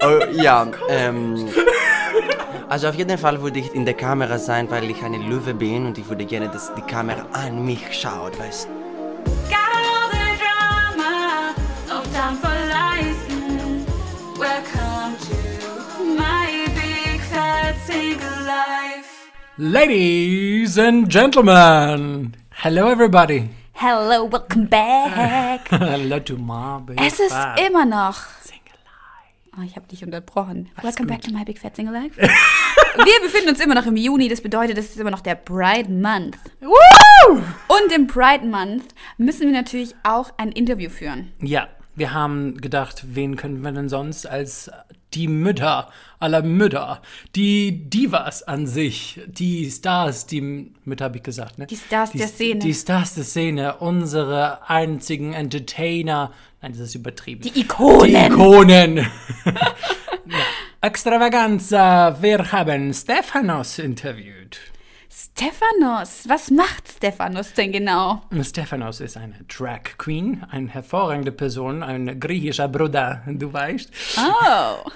Oh, ja, ähm. Also auf jeden Fall würde ich in der Kamera sein, weil ich eine Löwe bin und ich würde gerne, dass die Kamera an mich schaut, weißt du? Ladies and gentlemen, hello everybody. Hello, welcome back. hello to my big Es ist immer noch. Oh, ich habe dich unterbrochen. Welcome gut. back to my big fat single life. Wir befinden uns immer noch im Juni. Das bedeutet, es ist immer noch der Pride Month. Woo! Und im Pride Month müssen wir natürlich auch ein Interview führen. Ja, wir haben gedacht, wen können wir denn sonst als die Mütter aller Mütter, die Divas an sich, die Stars, die Mütter habe ich gesagt, ne? Die Stars der Szene. Die Stars der Szene, unsere einzigen Entertainer. Nein, das ist übertrieben. Die Ikonen. Die Ikonen. ja. Extravaganza, wir haben Stefanos interviewt. Stephanos. Was macht Stephanos denn genau? Stephanos ist eine Drag Queen, eine hervorragende Person, ein griechischer Bruder, du weißt. Oh.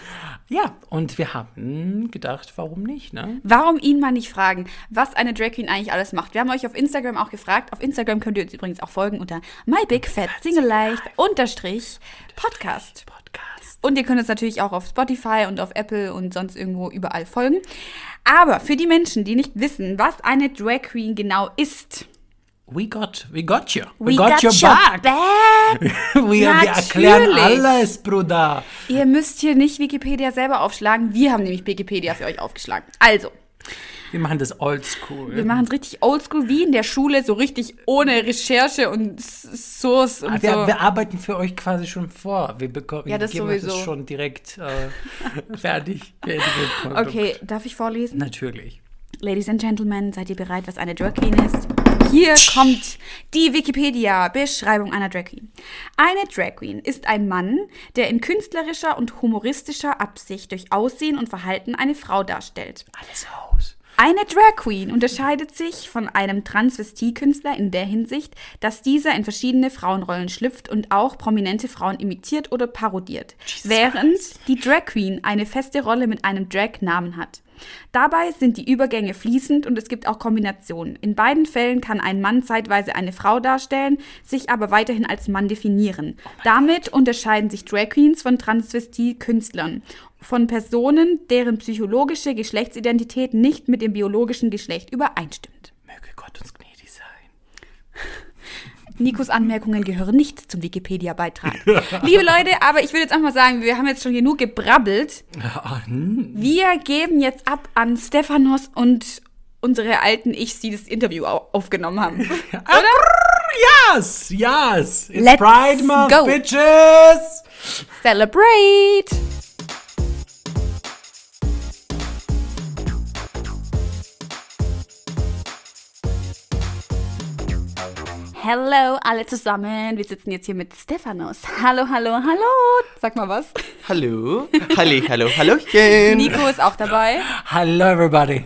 Ja, und wir haben gedacht, warum nicht, ne? Warum ihn mal nicht fragen, was eine Drag Queen eigentlich alles macht? Wir haben euch auf Instagram auch gefragt. Auf Instagram könnt ihr uns übrigens auch folgen unter mybigfatsinglelife unterstrich Podcast. Podcast. Und ihr könnt uns natürlich auch auf Spotify und auf Apple und sonst irgendwo überall folgen. Aber für die Menschen, die nicht wissen, was eine Drag Queen genau ist, We got, we got you. we got, your back. wir, wir erklären alles, Bruder. Ihr müsst hier nicht Wikipedia selber aufschlagen. Wir haben nämlich Wikipedia für euch aufgeschlagen. Also, Wir machen das oldschool. wir machen es richtig oldschool, wie in der Schule, so richtig ohne Recherche und Source und Ah, wir, so. wir arbeiten für euch quasi schon vor. Wir bekommen Ja, das sowieso. schon direkt äh, fertig. Okay, darf ich vorlesen? Natürlich. Ladies and Gentlemen, seid ihr bereit, was eine Drag Queen ist? Hier kommt die Wikipedia-Beschreibung einer Drag Queen. Eine Drag Queen ist ein Mann, der in künstlerischer und humoristischer Absicht durch Aussehen und Verhalten eine Frau darstellt. Alles aus. Eine Drag Queen unterscheidet sich von einem Transvestiekünstler in der Hinsicht, dass dieser in verschiedene Frauenrollen schlüpft und auch prominente Frauen imitiert oder parodiert, während die Drag Queen eine feste Rolle mit einem Drag-Namen hat. Dabei sind die Übergänge fließend und es gibt auch Kombinationen. In beiden Fällen kann ein Mann zeitweise eine Frau darstellen, sich aber weiterhin als Mann definieren. Damit unterscheiden sich Drag Queens von Transvestie-Künstlern, von Personen, deren psychologische Geschlechtsidentität nicht mit dem biologischen Geschlecht übereinstimmt. Möge Gott uns gnädig sein. Nikos Anmerkungen gehören nicht zum Wikipedia-Beitrag. Liebe Leute, aber ich würde jetzt auch mal sagen, wir haben jetzt schon genug gebrabbelt. Ah, hm. Wir geben jetzt ab an Stephanos und unsere alten Ichs, die das Interview au- aufgenommen haben. Oder? Yes, yes. It's Let's Pride Month, go. bitches. Celebrate! Hallo alle zusammen. Wir sitzen jetzt hier mit Stephanos. Hallo, hallo, hallo. Sag mal was. Hallo? Halli, hallo, hallochen. Nico ist auch dabei. Hello, everybody.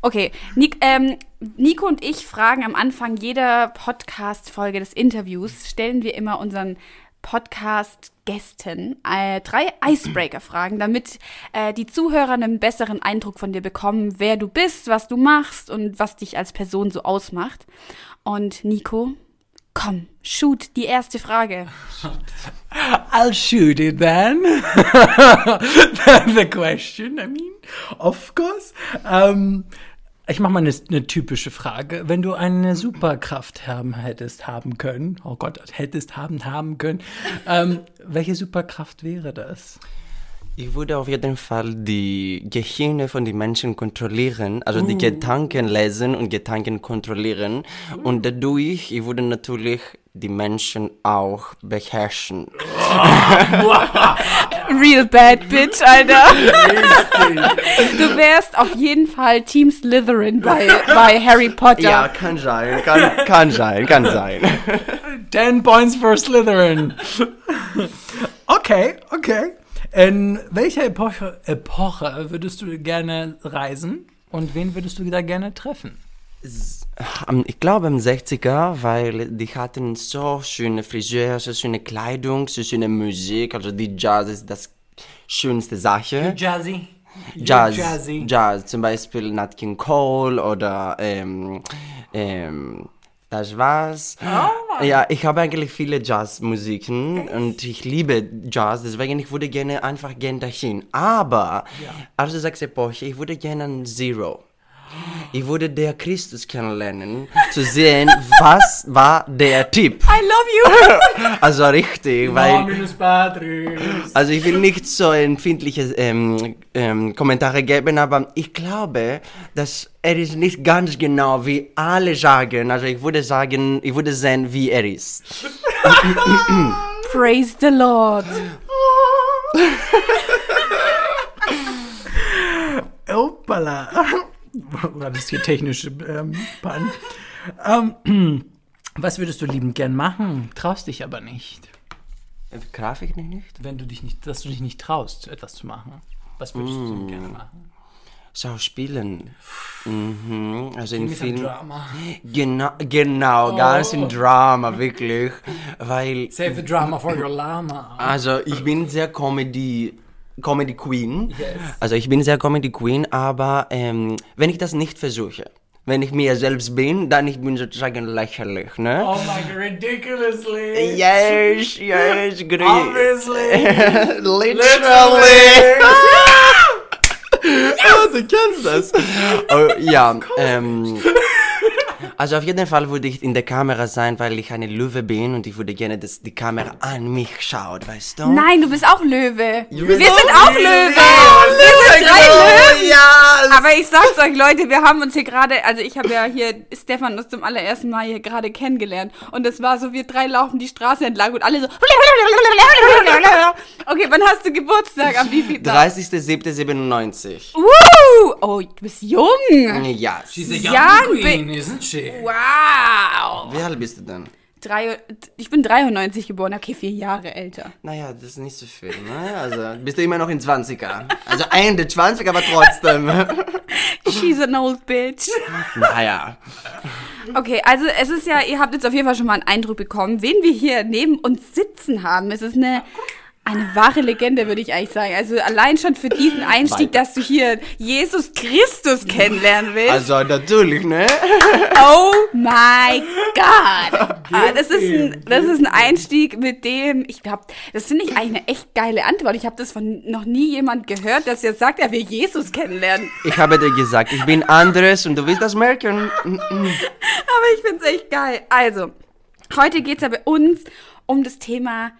Okay, Nik, ähm, Nico und ich fragen am Anfang jeder Podcast-Folge des Interviews, stellen wir immer unseren Podcast-Gästen äh, drei Icebreaker-Fragen, damit äh, die Zuhörer einen besseren Eindruck von dir bekommen, wer du bist, was du machst und was dich als Person so ausmacht. Und Nico, komm, shoot die erste Frage. I'll shoot it then. The question, I mean, of course. Ähm, ich mache mal eine, eine typische Frage. Wenn du eine Superkraft haben hättest haben können, oh Gott, hättest haben haben können, ähm, welche Superkraft wäre das? Ich würde auf jeden Fall die Gehirne von den Menschen kontrollieren, also die Gedanken lesen und Gedanken kontrollieren. Und dadurch, ich würde natürlich die Menschen auch beherrschen. Real bad bitch, Alter. du wärst auf jeden Fall Team Slytherin bei, bei Harry Potter. Ja, kann sein, kann, kann sein, kann sein. 10 points for Slytherin. okay, okay. In welcher Epoche, Epoche würdest du gerne reisen und wen würdest du da gerne treffen? Ich glaube im 60er, weil die hatten so schöne Friseur, so schöne Kleidung, so schöne Musik, also die Jazz ist das schönste Sache. Jazzy. Jazz, Jazzy. Jazz, zum Beispiel Nat King Cole oder ähm, ähm, das war's. Ja, ich habe eigentlich viele Jazzmusiken und ich liebe Jazz, deswegen ich würde gerne einfach gerne dahin. Aber, als du sagst Epoche, ich würde gerne an Zero. Ich würde der Christus kennenlernen, zu sehen, was war der Typ. I love you. Also richtig, weil... Also ich will nicht so empfindliche ähm, ähm, Kommentare geben, aber ich glaube, dass er ist nicht ganz genau wie alle sagen. Also ich würde sagen, ich würde sehen, wie er ist. Praise the Lord. War das hier technische ähm? Ähm, was würdest du liebend gern machen? Traust dich aber nicht. Grafik nicht? Wenn du dich nicht, dass du dich nicht traust, etwas zu machen. Was würdest du gerne machen? Schauspielen. Mhm. Also in Film. Drama. Genau, genau, ganz im Drama, wirklich. Weil, Save the drama for your llama. also ich bin sehr Comedy. Comedy Queen. Yes. Also ich bin sehr Comedy Queen, aber ähm, wenn ich das nicht versuche, wenn ich mir selbst bin, dann ich bin sozusagen lächerlich, ne? Oh my god, ridiculously. Yes, yes, great. Obviously. Literally. Oh, du kennst das. Oh, ja, ähm, also auf jeden Fall würde ich in der Kamera sein, weil ich eine Löwe bin und ich würde gerne, dass die Kamera an mich schaut, weißt du? Nein, du bist auch Löwe. bist Wir sind auch auch Löwe. Löwe. Ja, wir sind drei Löwen. Ja. Aber ich sag's euch, Leute, wir haben uns hier gerade, also ich habe ja hier Stefan das zum allerersten Mal hier gerade kennengelernt. Und es war so, wir drei laufen die Straße entlang und alle so. Okay, wann hast du Geburtstag? Am wievielten? 30.07.97. Uh, oh, du bist jung. Ja. She's a young Ja, queen, isn't she? Wow. Wie alt bist du denn? Drei, ich bin 93 geboren, okay, vier Jahre älter. Naja, das ist nicht so viel, ne? Also, bist du immer noch in 20er. Also Ende 20, aber trotzdem. She's an old bitch. naja. Okay, also es ist ja, ihr habt jetzt auf jeden Fall schon mal einen Eindruck bekommen, wen wir hier neben uns sitzen haben. Es ist eine, eine wahre Legende, würde ich eigentlich sagen. Also allein schon für diesen Einstieg, dass du hier Jesus Christus kennenlernen willst. Also natürlich, ne? oh my God. Ah, das, ist ein, das ist ein Einstieg, mit dem, ich glaube, das finde ich eigentlich eine echt geile Antwort. Ich habe das von noch nie jemand gehört, dass jetzt sagt, er will Jesus kennenlernen. Ich habe dir gesagt, ich bin anderes und du wirst das merken. Aber ich finde es echt geil. Also, heute geht es ja bei uns um das Thema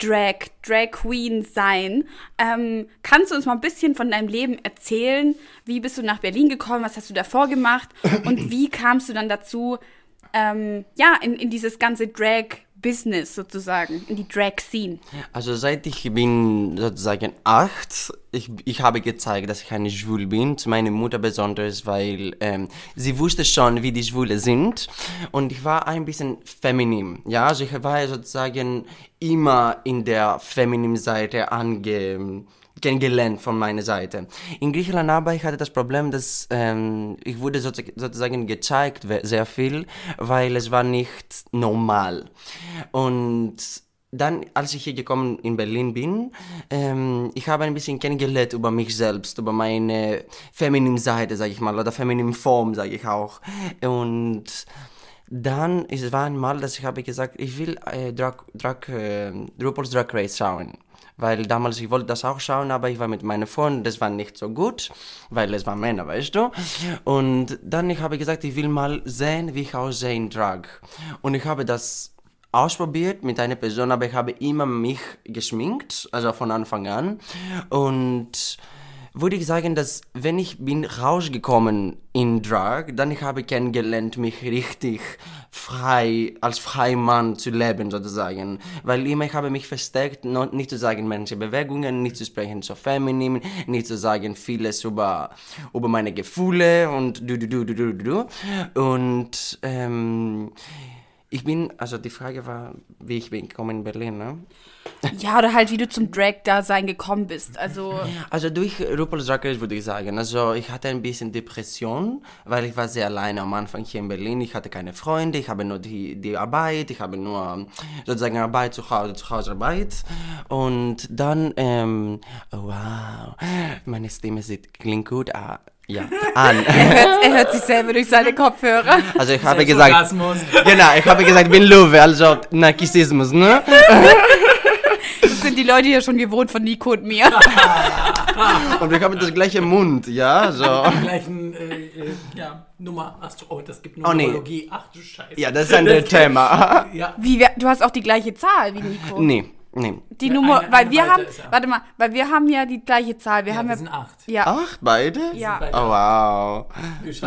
Drag, Drag Queen sein. Ähm, kannst du uns mal ein bisschen von deinem Leben erzählen? Wie bist du nach Berlin gekommen? Was hast du davor gemacht? Und wie kamst du dann dazu, ähm, ja, in, in dieses ganze Drag-Business sozusagen, in die Drag-Scene? Also seit ich bin sozusagen acht, ich, ich habe gezeigt, dass ich eine Schwul bin, zu meiner Mutter besonders, weil ähm, sie wusste schon, wie die Schwule sind und ich war ein bisschen feminin, ja, also ich war sozusagen immer in der femininen Seite ange kennengelernt von meiner Seite. In Griechenland aber ich hatte das Problem, dass ähm, ich wurde sozu- sozusagen gezeigt sehr viel, weil es war nicht normal. Und dann, als ich hier gekommen in Berlin bin, ähm, ich habe ein bisschen kennengelernt über mich selbst, über meine feminine Seite, sage ich mal, oder feminine Form, sage ich auch. Und dann, es war einmal, dass ich habe gesagt, ich will äh, Drag, Drag, äh, RuPaul's Drag Race schauen. Weil damals, ich wollte das auch schauen, aber ich war mit meinen Freunden, das war nicht so gut, weil es waren Männer, weißt du. Und dann, ich habe gesagt, ich will mal sehen, wie ich aussehe in Drag. Und ich habe das ausprobiert mit einer Person, aber ich habe immer mich geschminkt, also von Anfang an. Und würde ich sagen, dass wenn ich bin rausgekommen in Drag, dann ich habe kennengelernt, mich richtig frei, als freier Mann zu leben sozusagen. Weil immer ich habe mich versteckt, nicht zu sagen manche Bewegungen, nicht zu sprechen so feminin, nicht zu sagen vieles über, über meine Gefühle und du, du, du, du, du, du, du. Und ähm, ich bin, also die Frage war, wie ich bin gekommen in Berlin, ne? Ja, oder halt, wie du zum Drag-Dasein gekommen bist. Also, Also durch RuPaul's Drag Race würde ich sagen, also ich hatte ein bisschen Depression, weil ich war sehr alleine am Anfang hier in Berlin. Ich hatte keine Freunde, ich habe nur die, die Arbeit, ich habe nur sozusagen Arbeit zu Hause, zu Hause Arbeit. Und dann, ähm, oh, wow, meine Stimme sieht, klingt gut, ah, ja, an. er hört, er hört sich selber durch seine Kopfhörer. Also ich habe gesagt, genau, ich habe gesagt, ich bin Löwe, also Narcissismus, ne? Das sind die Leute hier schon gewohnt von Nico und mir. Und wir haben das gleiche Mund, ja, so. gleichen äh, äh, ja, Nummer. Ach so, oh, das gibt Oh, nee. Numerologie. Ach du Scheiße. Ja, das ist ein anderes Thema. Ja. Wie, wer- du hast auch die gleiche Zahl wie Nico. Nee, nee. Die Ja, Nummer, eine- weil eine wir haben, warte mal, weil wir haben ja die gleiche Zahl. Wir Ja, haben wir ja, sind acht. ja, Ach, beide? ja. beide- Oh, wow.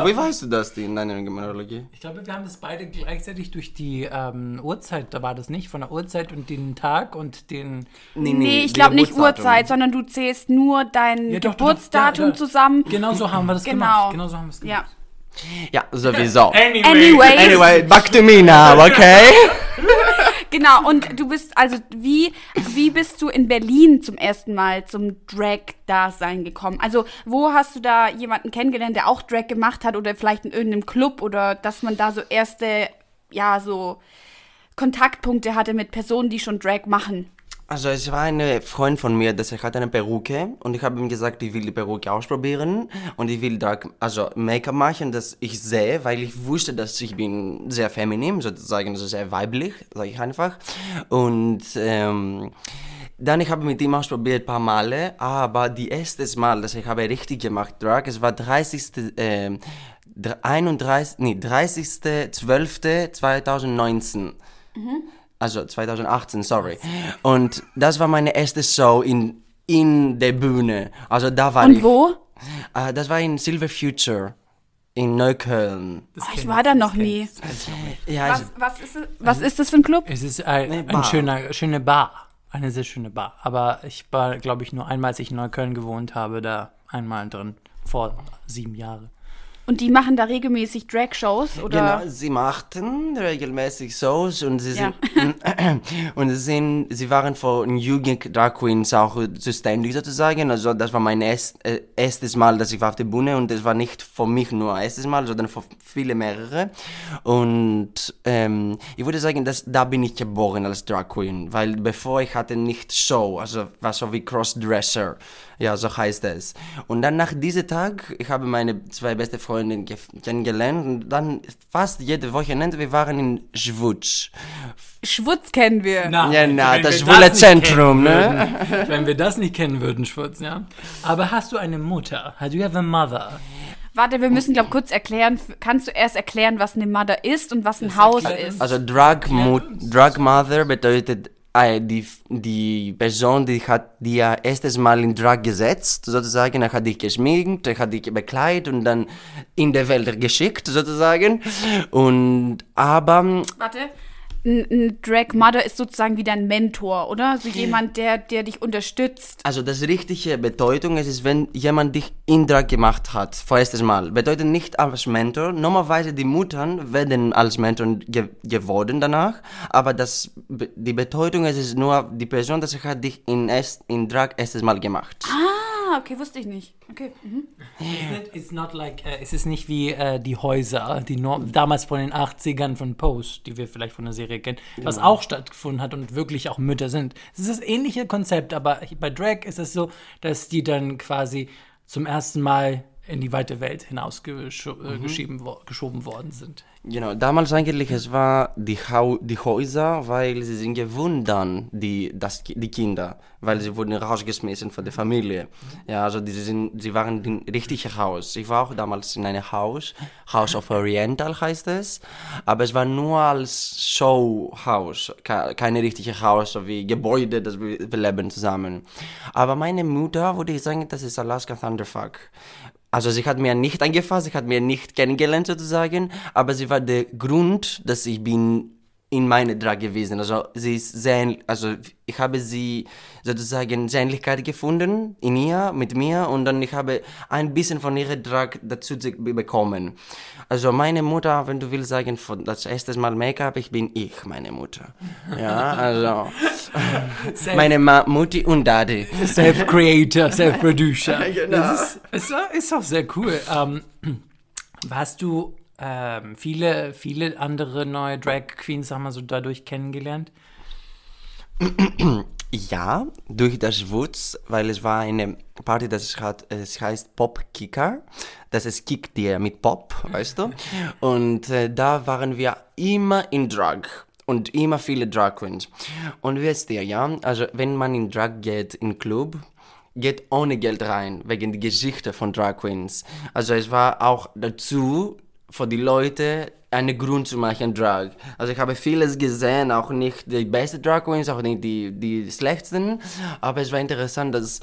Wie weißt du das denn in deiner Numerologie? Ich glaube, wir haben das beide gleichzeitig durch die ähm, Uhrzeit, da war das nicht, von der Uhrzeit und den Tag und den. Nee, ich die glaube nicht. Uhrzeit, sondern du zählst nur dein Ja, doch, doch, doch. Geburtsdatum Ja, da- zusammen. Genau so haben wir das Genau. gemacht. Genau so haben wir es Ja. gemacht. Ja, sowieso. Anyway. Anyways, Anyway, back to me now, okay? genau. Und du bist, also wie, wie bist du in Berlin zum ersten Mal zum Drag-Dasein gekommen? Also wo hast du da jemanden kennengelernt, der auch Drag gemacht hat oder vielleicht in irgendeinem Club oder dass man da so erste, ja, so Kontaktpunkte hatte mit Personen, die schon Drag machen? Also es war ein Freund von mir, dass er hatte eine Perücke und ich habe ihm gesagt, ich will die Perücke ausprobieren und ich will Drag, also Make-up machen, das ich sehe, weil ich wusste, dass ich bin sehr feminin, sozusagen, also sehr weiblich, sage ich einfach. Und ähm, dann ich habe mit ihm ausprobiert ein paar Male, aber die erste Mal, dass ich habe richtig gemacht Drag, es war 30. Ähm, 31, nee, 30.12.2019. Also 2018, sorry. Und das war meine erste Show in, in der Bühne. Also da war Und ich. wo? Äh, das war in Silver Future in Neukölln. Oh, ich war da noch nie. Ja, Was, also, was, ist, es- was ist das für ein Club? Es ist ein, ein Bar. schöner, schöne Bar. Eine sehr schöne Bar. Aber ich war, glaube ich, nur einmal, als ich in Neukölln gewohnt habe, da einmal drin. Vor sieben Jahren. Und die machen da regelmäßig Drag-Shows oder? Genau, sie machten regelmäßig Shows und sie Ja. sind und sie sind, sie waren von Jugend Drag Queens auch zuständig sozusagen. Also das war mein erst, äh, erstes Mal, dass ich war auf der Bühne und das war nicht für mich nur erstes Mal, sondern für viele mehrere. Und ähm, ich würde sagen, dass da bin ich geboren als Drag Queen, weil bevor ich hatte nicht Show, also war so wie Crossdresser. Ja, so heißt es. Und dann nach diesem Tag, ich habe meine zwei beste Freundinnen ge- kennengelernt und dann fast jede Wochenende, wir waren in Schwutsch. Schwutz kennen wir. Ja, na, das schwule nicht Zentrum, ne? Würden, wenn wir das nicht kennen würden, Schwurz, ja. Aber hast du eine Mutter? Do you have a mother? Warte, wir müssen, glaube kurz erklären. Kannst du erst erklären, was eine Mother ist und was ein Haus erklärt ist? Also Drag, Mo Drag Mother bedeutet die, die Person, die hat dir erstes Mal in Drag gesetzt, sozusagen, er hat dich geschminkt, er hat dich bekleidet und dann in der Welt geschickt, sozusagen. Und aber Warte. Ein, ein Drag Mother ist sozusagen wie dein Mentor, oder? So jemand, der, der dich unterstützt. Also das richtige Bedeutung ist, ist, wenn jemand dich in Drag gemacht hat, vorerstes Mal. Bedeutet nicht als Mentor. Normalerweise die Muttern werden als Mentor ge geworden danach, aber das, die Bedeutung ist, ist nur die Person, das hat dich in, erst, in Drag erstes Mal gemacht. Ah, okay, wusste ich nicht. Okay. Mhm. It's not like, äh, es ist nicht wie äh, die Häuser, die nor- damals von den 80ern von Pose, die wir vielleicht von der Serie kennen, was auch stattgefunden hat und wirklich auch Mütter sind. Es ist das ähnliche Konzept, aber bei Drag ist es so, dass die dann quasi zum ersten Mal in die weite Welt hinausgeschoben wo geschoben worden sind. Genau, damals eigentlich, es war die, Hau die Häuser, weil sie sind gewundert, die, das, die Kinder, weil sie wurden rausgeschmissen von der Familie. Ja, also die sind, sie waren im richtigen Haus. Ich war auch damals in einem Haus, House of Oriental heißt es, aber es war nur als Showhaus, ke- kein richtiges Haus, so wie Gebäude, das wir, wir leben zusammen. Aber meine Mutter, würde ich sagen, das ist Alaska Thunderfuck. Also sie hat mir nicht angefasst, sie hat mir nicht kennengelernt sozusagen, aber sie war der Grund, dass ich bin in meine Drag gewesen. Also sie ist sehr, also ich habe sie sozusagen Sehnlichkeit gefunden in ihr, mit mir und dann ich habe ein bisschen von ihrer Drag dazu bekommen. Also meine Mutter, wenn du willst sagen, von das erste Mal Make-up, ich bin ich, meine Mutter. Ja, also meine Ma Mutti und Daddy. Self-Creator, Self-Producer. Genau. Das ist, ist, ist auch sehr cool. Ähm, hast du ähm, viele, viele andere neue Drag Queens, sagen wir so, dadurch kennengelernt? Ja, durch das Wutz, weil es war eine Party, das hat, es heißt Pop Kicker. Das ist Kick dir mit Pop, weißt du? Und äh, da waren wir immer in Drag und immer viele Drag Queens. Und wisst ihr, ja, also wenn man in Drag geht, in Club, geht ohne Geld rein, wegen der Geschichte von Drag Queens. Also es war auch dazu, für die Leute einen Grund zu machen, Drag. Also ich habe vieles gesehen, auch nicht die besten Drag Queens, auch nicht die, die schlechtesten, aber es war interessant, dass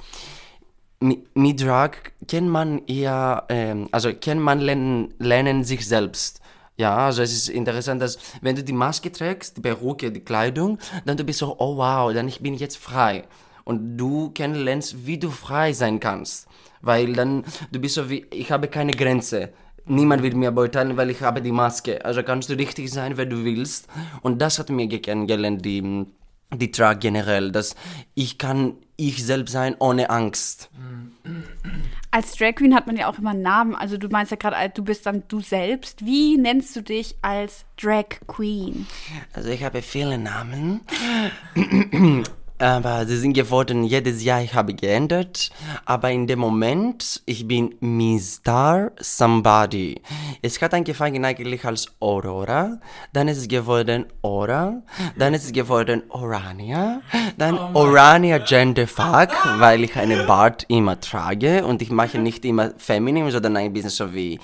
mit, Drag kann man eher, ähm, also kann man lernen, lernen sich selbst. Ja, also es ist interessant, dass wenn du die Maske trägst, die Perücke, die Kleidung, dann du bist so, oh wow, dann ich bin jetzt frei. Und du kennenlernst, wie du frei sein kannst. Weil dann, du bist so wie, ich habe keine Grenze niemand wird mir beurteilen, weil ich habe die Maske. Also kannst du richtig sein, wer du willst. Und das hat mir kennengelernt, die, die Drag generell, dass ich kann ich selbst sein ohne Angst. Als Drag Queen hat man ja auch immer einen Namen. Also du meinst ja gerade, du bist dann du selbst. Wie nennst du dich als Drag Queen? Also ich habe viele Namen. Aber sie sind geworden, jedes Jahr ich habe geändert. Aber in dem Moment, ich bin Mr. Somebody. Es hat angefangen eigentlich als Aurora, dann ist es geworden Aura, dann ist es geworden Orania, dann oh Orania Genderfuck, weil ich eine Bart immer trage und ich mache nicht immer feminin, sondern ein bisschen so wie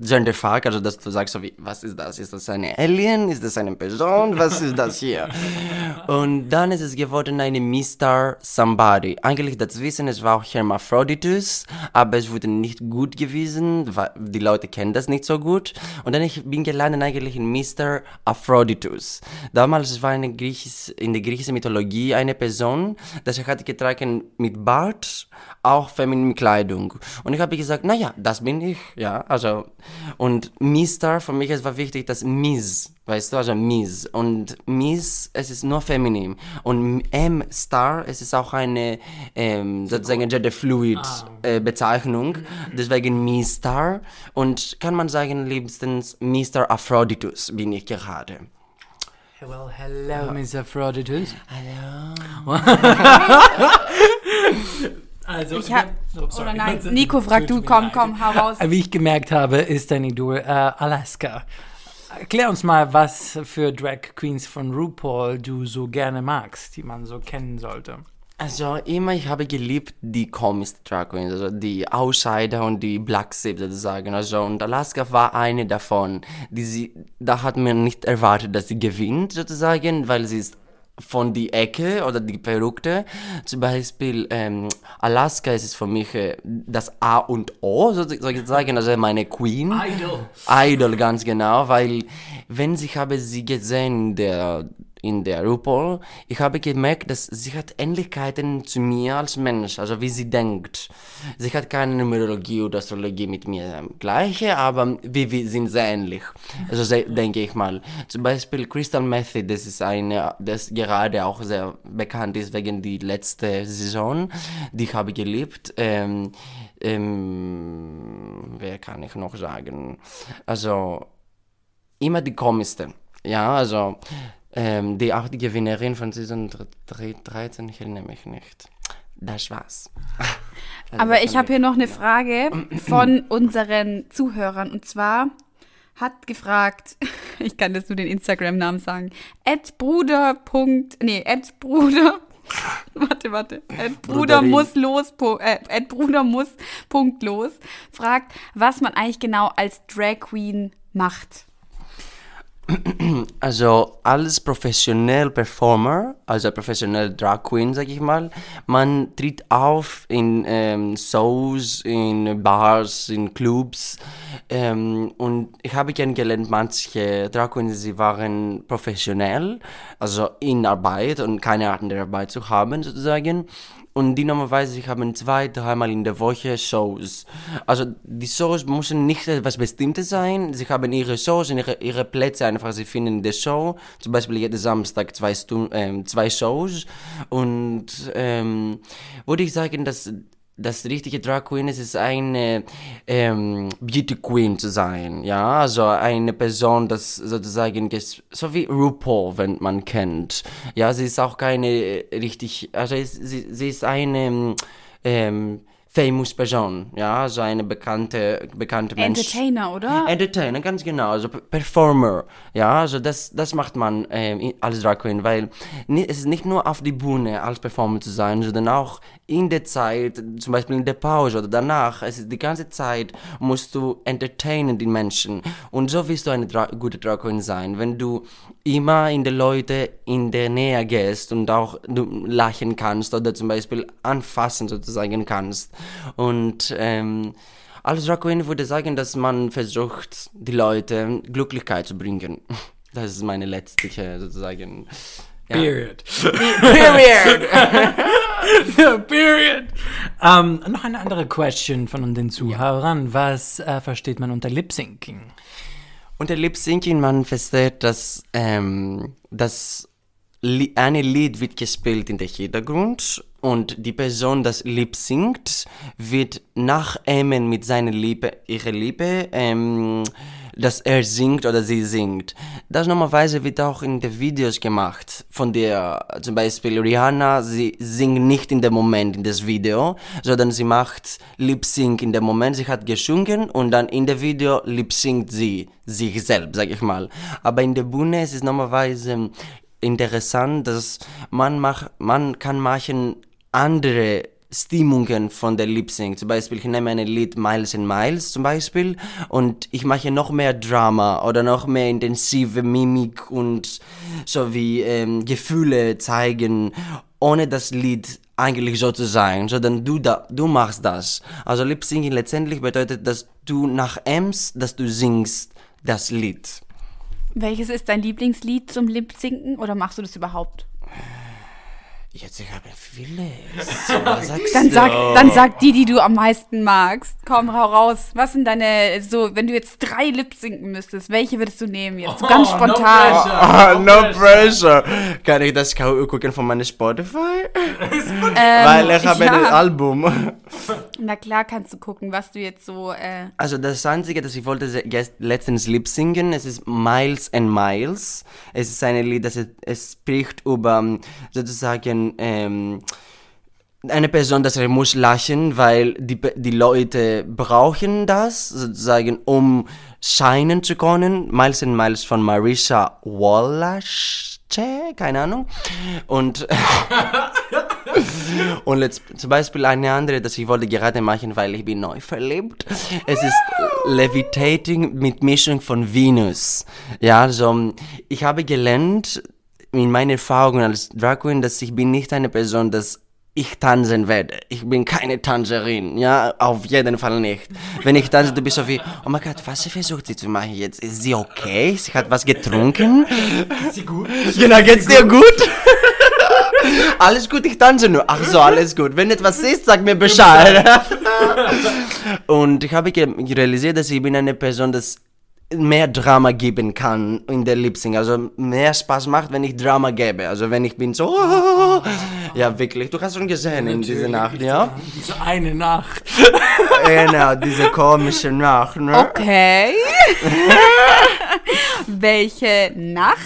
Genderfuck, also dass du sagst so wie, was ist das? Ist das eine Alien? Ist das eine Person? Was ist das hier? Und dann ist es geworden eine Mr. Somebody. Eigentlich das Wissen, es war auch Hermaphroditus, aber es wurde nicht gut gewesen, weil die Leute kennen das nicht so gut. Und dann ich bin gelandet eigentlich in Mr. Aphroditus. Damals war eine Griechis, in der griechischen Mythologie eine Person, das er hatte getragen mit Bart, auch feminine Kleidung. Und ich habe gesagt, naja, das bin ich, ja, also und Mister, für mich es war wichtig, dass Miss, weißt du, also Miss. Und Miss, es ist nur feminin. Und M-Star, es ist auch eine, ähm, sozusagen Gender Fluid ah. äh, Bezeichnung. Deswegen Miss-Star. Und kann man sagen, liebstens Mr. Aphroditus bin ich gerade. Well, hello, Miss Aphroditus. Hallo. Also, ich hab, oh, oder nein, Nico fragt du, komm, komm, hau raus. Wie ich gemerkt habe, ist dein Idol äh, Alaska. Erklär uns mal, was für Drag Queens von RuPaul du so gerne magst, die man so kennen sollte. Also immer, ich habe geliebt die Comic Drag Queens, also die Outsider und die Black Sheep sozusagen. Also und Alaska war eine davon. Die sie, da hat man nicht erwartet, dass sie gewinnt sozusagen, weil sie ist von die Ecke oder die Verrückte. Zum Beispiel ähm, Alaska ist es für mich äh, das A und O, sozusagen, also meine Queen. Idol. Idol, ganz genau, weil wenn ich habe sie gesehen, der in der RuPaul, ich habe gemerkt, dass sie hat Ähnlichkeiten zu mir als Mensch, also wie sie denkt. Sie hat keine Numerologie oder Astrologie mit mir gleiche, aber wir, wir sind sehr ähnlich. Also denke ich mal. Zum Beispiel Crystal Method, das ist eine, das gerade auch sehr bekannt ist wegen die letzte Saison, die ich habe geliebt. Ähm, ähm, wer kann ich noch sagen? Also immer die komischste. Ja, also ähm, die auch die Gewinnerin von Saison 13, ich erinnere mich nicht. Das war's. Also Aber ich habe hier noch eine Frage von unseren Zuhörern und zwar hat gefragt, ich kann das nur den Instagram-Namen sagen, Bruder. Nee, Bruder. warte, warte. Bruder muss los, äh, Bruder muss Punkt los. Fragt, was man eigentlich genau als Drag Queen macht. Also als professionell Performer, also professionell Drag Queen, sag ich mal, man tritt auf in ähm, Shows, in Bars, in Clubs ähm, und ich habe kennengelernt, manche Drag Queens, sie waren professionell, also in Arbeit und keine andere Arbeit zu haben sozusagen und die normalerweise haben zwei, dreimal in der Woche Shows. Also die Shows müssen nicht etwas Bestimmtes sein, sie haben ihre Shows und ihre, ihre Plätze einfach, sie finden in der Show, zum Beispiel jeden Samstag zwei, Stunden, ähm, zwei Shows. Und ähm, würde ich sagen, dass das richtige Drag Queen ist, ist eine ähm, Beauty Queen zu sein, ja, also eine Person, das sozusagen, so wie RuPaul, wenn man kennt, ja, sie ist auch keine äh, richtig, also ist, sie, sie ist eine ähm, famous Person, ja, also eine bekannte, bekannte Mensch. Entertainer, oder? Entertainer, ganz genau, also Performer, ja, also das, das macht man ähm, als Drag Queen, weil es ist nicht nur auf die Bühne als Performer zu sein, sondern auch in der Zeit, zum Beispiel in der Pause oder danach, es ist die ganze Zeit musst du entertainen die Menschen und so wirst du eine Dra gute Drag Queen sein, wenn du immer in die Leute in der Nähe gehst und auch du lachen kannst oder zum Beispiel anfassen sozusagen kannst und ähm, als Drag Queen würde ich sagen, dass man versucht, die Leute Glücklichkeit zu bringen. Das ist meine letzte sozusagen. Ja. Period. Period. Period. Ähm, noch eine andere Question von den Zuhörern. Was äh, versteht man unter Lip Syncing? Unter Lip Syncing man versteht, dass ähm, das Li eine Lied wird gespielt in der Hintergrund und die Person, das Lip singt, wird nachahmen mit seiner Liebe, ihrer Liebe, ähm, dass er singt oder sie singt. Das normalerweise wird auch in den Videos gemacht. Von der, zum Beispiel Rihanna, sie singt nicht in dem Moment in das Video, sondern sie macht Lip Sync in dem Moment. Sie hat gesungen und dann in dem Video Lip singt sie sich selbst, sag ich mal. Aber in der Bühne ist es normalerweise interessant, dass man mach, man kann machen andere Stimmungen von der Lip Sync. Zum Beispiel, ich nehme ein Lied Miles and Miles zum Beispiel und ich mache noch mehr Drama oder noch mehr intensive Mimik und so wie ähm, Gefühle zeigen, ohne das Lied eigentlich so zu sein, sondern du, da, du machst das. Also Lip Syncing letztendlich bedeutet, dass du nachämmst, dass du singst das Lied. Welches ist dein Lieblingslied zum Lip-Sinken oder machst du das überhaupt? Jetzt, ich habe vieles. Was sagst Dann du? sag, dann sag die, die du am meisten magst. Komm, hau raus. Was sind deine, so, wenn du jetzt drei Lip sinken müsstest, welche würdest du nehmen jetzt? So ganz Oh, no spontan. pressure. Ah, no pressure. Kann ich das kau- gucken von meinem Spotify? Ähm, Weil ich habe ein ja. Album. Na klar kannst du gucken, was du jetzt so, äh, Also das Einzige, das ich wollte gest- letztens lip singen, es ist Miles and Miles. Es ist ein Lied, das es, es spricht über ähm, sozusagen ähm, eine Person, dass er muss lachen, weil die, die Leute brauchen das sozusagen, um scheinen zu können. Miles and Miles von Marisha Wallace, keine Ahnung. Und Und jetzt zum Beispiel eine andere, das ich wollte gerade machen, weil ich bin neu verliebt. Es ist Levitating mit Mischung von Venus. Ja, also ich habe gelernt in meinen Erfahrungen als Drag Queen, dass ich bin nicht eine Person, dass ich tanzen werde. Ich bin keine Tanzerin, ja, auf jeden Fall nicht. Wenn ich tanze, du bist so wie, oh mein Gott, was versucht sie zu machen jetzt? Ist sie okay? Sie hat was getrunken? Ist sie gut? Genau, geht's dir gut? alles gut, ich tanze nur. Ach so, alles gut. Wenn etwas ist, sag mir Bescheid. Und ich habe realisiert, dass ich bin eine Person, das mehr Drama geben kann in der Lip Sync. Also mehr Spaß macht, wenn ich Drama gebe. Also wenn ich bin so, ja wirklich. Du hast schon gesehen in dieser Nacht, ja? Diese eine Nacht. genau, diese komische Nacht, ne? okay. Welche Nacht?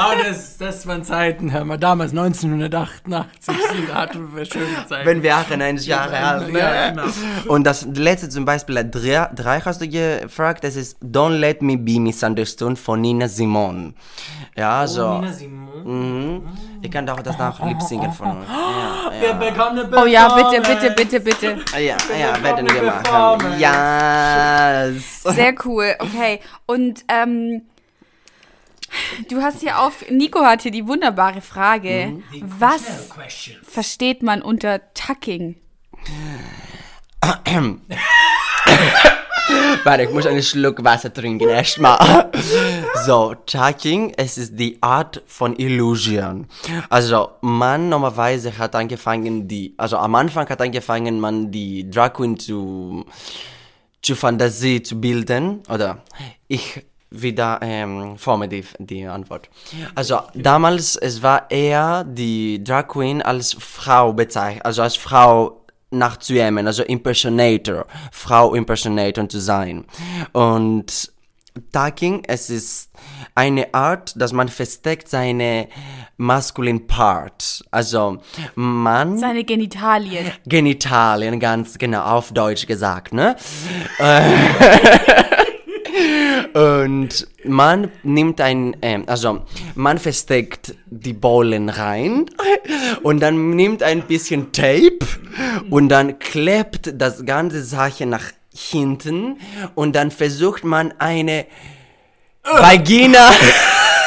Ah, das, das waren Zeiten, hör mal, damals 1988. Da hatten wir schöne Zeiten. Wenn wir 98 Jahre alt? Ja, genau. Und das letzte zum Beispiel, drei, drei hast du gefragt, das ist Don't Let Me Be Misunderstood von Nina Simone. Ja, so. Oh, Nina Simone. Mhm. Ich kann doch das nach Lip singen von uns. Ja, Wir bekommen eine Oh ja, bitte, Performance. bitte, bitte, bitte. ja, ja, ja werden wir machen. Performance. Yes. Sehr cool, okay. Und ähm, Du hast hier auf, Nico hat hier die wunderbare Frage. Was versteht man unter Tucking? Warte, ich muss einen Schluck Wasser trinken erstmal. So, Tucking, es ist die Art von Illusion. Also, man normalerweise hat angefangen, die, also am Anfang hat angefangen, man die Drag Queen zu, zu Fantasie zu bilden, oder ich wieder ähm, forme die, die Antwort. Also damals, es war eher die Drag Queen als Frau bezeichnet, also als Frau nachzuähmen, also Impersonator, Frau Impersonator zu sein. Und Tucking, es ist eine Art, dass man versteckt seine maskulin Part. Also man Seine Genitalien. Genitalien, ganz genau, auf Deutsch gesagt, ne? Und man nimmt ein, ähm, also man versteckt die Bollen rein und dann nimmt ein bisschen Tape und dann klebt das ganze Sache nach hinten und dann versucht man eine Vagina,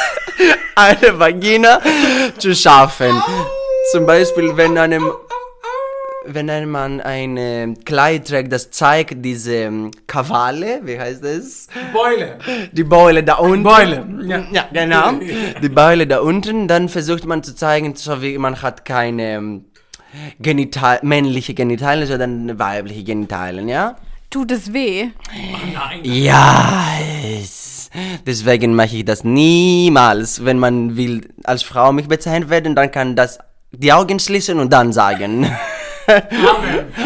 eine Vagina zu schaffen. Zum Beispiel, wenn einem wenn ein Mann ein äh, Kleid trägt, das zeigt diese ähm, Kavale, wie heißt das? Beule. Die Beule da unten. Beule, ja. Ja, genau. Die Beule da unten, dann versucht man zu zeigen, so wie man hat keine ähm, Genital männliche Genitalien, sondern weibliche Genitalien, ja? Tut es weh? Nein. Ja, es, deswegen mache ich das niemals. Wenn man will als Frau mich bezeichnet werden, dann kann das die Augen schließen und dann sagen.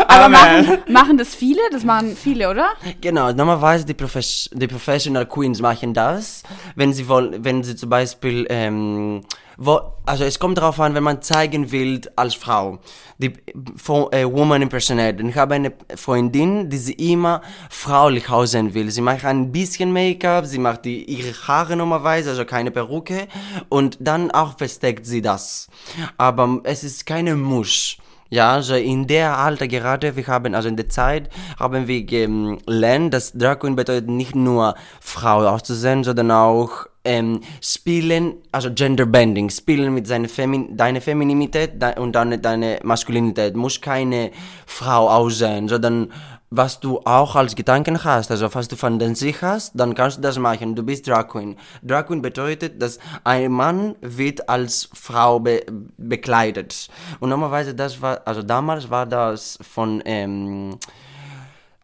Aber machen, machen das viele? Das machen viele, oder? Genau, normalerweise die, Profes die Professional Queens machen das, wenn sie wollen, wenn sie zum Beispiel, ähm, wo, also es kommt darauf an, wenn man zeigen will als Frau, die von, äh, Woman Impersonator. Ich habe eine Freundin, die sie immer fraulich aussehen will. Sie macht ein bisschen Make-up, sie macht die, ihre Haare normalerweise, also keine Perücke, und dann auch versteckt sie das. Aber es ist keine Muss. Ja, also in der Alter gerade, wir haben, also in der Zeit, haben wir gelernt, dass Drag Queen bedeutet nicht nur Frau auszusehen, sondern auch ähm, spielen, also Genderbending, spielen mit seiner Femin deiner Femininität de und deine, deine Maskulinität. Muss keine Frau aussehen, sondern was du auch als Gedanken hast, also was du Fantasie hast, dann kannst du das machen. Du bist Drag Queen. Drag Queen bedeutet, dass ein Mann wird als Frau be bekleidet. Und normalerweise das war, also damals war das von, ähm,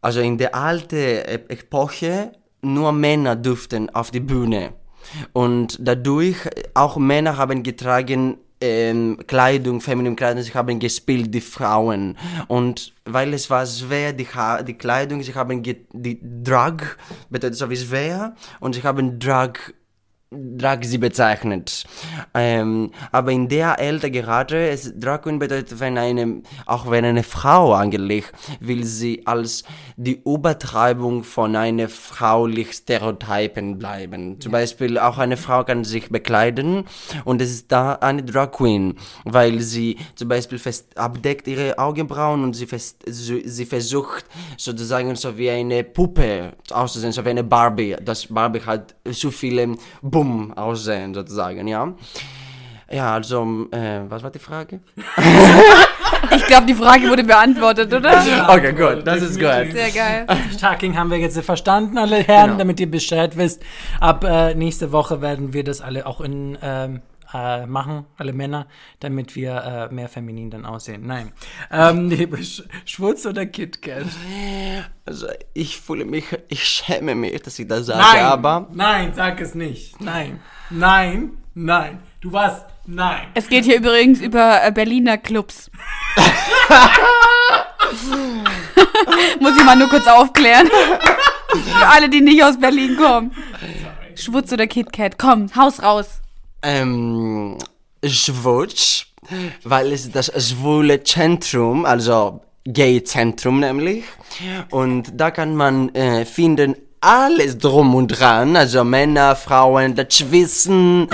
also in der alten Epoche nur Männer durften auf die Bühne. Und dadurch auch Männer haben getragen ähm, Kleidung, feminine Kleidung, sie haben gespielt, die Frauen. Und weil es war schwer, die, ha die Kleidung, sie haben die Drag, bedeutet so wie schwer, und sie haben Drag Drag sie bezeichnet. Ähm, aber in der Älter gerade, es, Drag Queen bedeutet, wenn eine, auch wenn eine Frau angelegt, will sie als die Übertreibung von einer fraulich Stereotypen bleiben. Zum Beispiel auch eine Frau kann sich bekleiden und es ist da eine Drag Queen, weil sie zum Beispiel fest abdeckt ihre Augenbrauen und sie, fest, sie, sie versucht sozusagen so wie eine Puppe auszusehen, so wie eine Barbie. Das Barbie hat so viele Bumm aussehen, sozusagen, ja. Ja, also, äh, was war die Frage? Ich glaube, die Frage wurde beantwortet, oder? Okay, gut, das ist gut. Sehr geil. Talking haben wir jetzt verstanden, alle Herren, Genau. damit ihr Bescheid wisst. Ab äh, nächste Woche werden wir das alle auch in ähm, äh, machen, alle Männer, damit wir äh, mehr feminin dann aussehen. Nein. Ähm, nee, Sch Schwutz oder KitKat? Also, ich fühle mich, ich schäme mich, dass ich das sage, Nein, aber nein, sag es nicht. Nein, nein, nein. Du warst, nein. Es geht hier übrigens über äh, Berliner Clubs. Muss ich mal nur kurz aufklären. Für alle, die nicht aus Berlin kommen. Schwutz oder KitKat, komm, haus raus. Ähm, Schwutz, weil es das schwule Zentrum, also Gay-Zentrum nämlich, und da kann man äh, finden alles drum und dran, also Männer, Frauen, Dazwischen,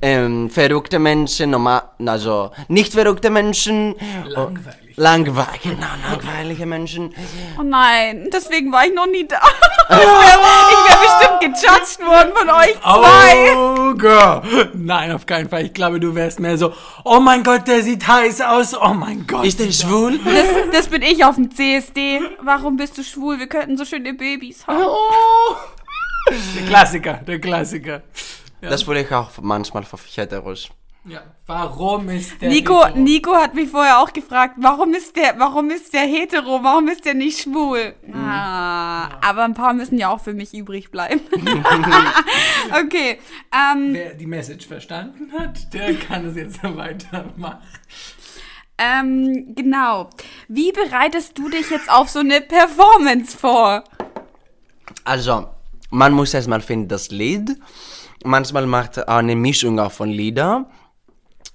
ähm, verrückte Menschen, normal, also nicht verrückte Menschen. Langweilig. Langweilig. Langweilig, genau, langweilige Menschen. Oh nein, deswegen war ich noch nie da. Ich wäre wär bestimmt gejudged worden von euch zwei. Oh, girl. Nein, auf keinen Fall. Ich glaube, du wärst mehr so, oh mein Gott, der sieht heiß aus. Oh mein Gott. Ist der schwul? Das, das bin ich auf dem CSD. Warum bist du schwul? Wir könnten so schöne Babys haben. oh. Der Klassiker, der Klassiker. Das wurde ich auch manchmal von Heteros. Ja. Warum ist der Nico, hetero? Nico hat mich vorher auch gefragt, warum ist der, warum ist der hetero, warum ist der nicht schwul? Ah, aber ein paar müssen ja auch für mich übrig bleiben. okay, ähm, Wer die Message verstanden hat, der kann es jetzt weitermachen. ähm, genau. Wie bereitest du dich jetzt auf so eine Performance vor? Also, man muss erstmal finden das Lied. Manchmal macht eine Mischung auch von Lieder.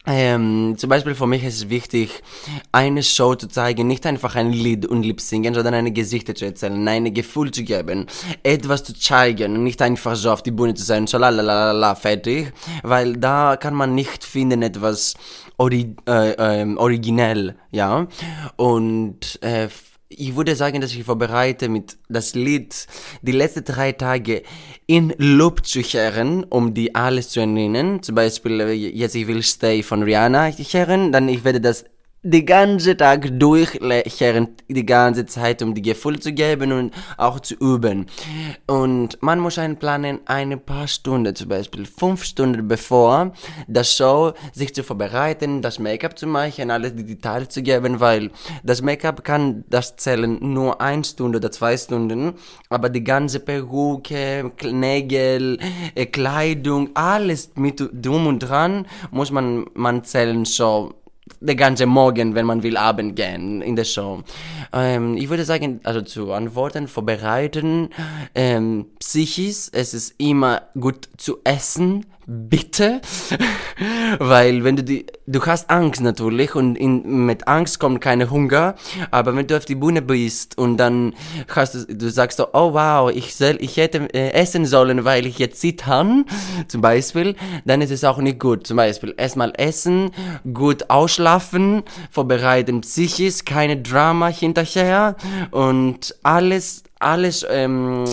Ähm, zum Beispiel für mich ist es wichtig, eine Show zu zeigen, nicht einfach ein Lied und Lip singen, sondern eine Geschichte zu erzählen, ein Gefühl zu geben, etwas zu zeigen und nicht einfach so auf die Bühne zu sein, so la la la fertig, weil da kann man nicht finden etwas ori äh, ähm, originell, ja, und äh, ich würde sagen, dass ich vorbereite mit das Lied die letzten drei Tage in Loop zu hören, um die alles zu erinnern. Zum Beispiel, äh, jetzt ich will Stay von Rihanna hören, dann ich werde das die ganze Tag durchhören, die ganze Zeit, um die Gefühle zu geben und auch zu üben. Und man muss einplanen, eine paar Stunden, zum Beispiel fünf Stunden bevor das Show, sich zu vorbereiten, das Make-up zu machen, alle die Details zu geben, weil das Make-up kann das zählen nur eine Stunde oder zwei Stunden, aber die ganze Perücke, Nägel, äh, Kleidung, alles mit drum und dran muss man, man zählen so der ganze Morgen, wenn man will, Abend gehen in der Show. Ähm, ich würde sagen, also zu antworten, vorbereiten, ähm, psychisch, es ist immer gut zu essen, bitte, weil wenn du die, du hast Angst natürlich und in, mit Angst kommt keine Hunger, aber wenn du auf die Bühne bist und dann hast du, du sagst so, oh wow, ich soll, ich hätte äh, essen sollen, weil ich jetzt zittern, zum Beispiel, dann ist es auch nicht gut. Zum Beispiel erstmal essen, gut ausschlafen, vorbereiten psychisch, keine Drama hinterher und alles, alles, ähm,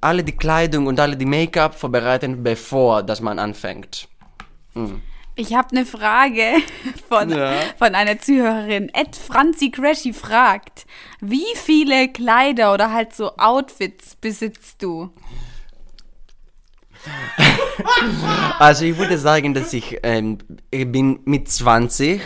alle die Kleidung und alle die Make-up vorbereiten, bevor dass man anfängt. Ich habe eine Frage von, Ja. von einer Zuhörerin. Ed Franzi Crashy fragt, wie viele Kleider oder halt so Outfits besitzt du? Also ich würde sagen, dass ich, ähm, ich bin mit 20,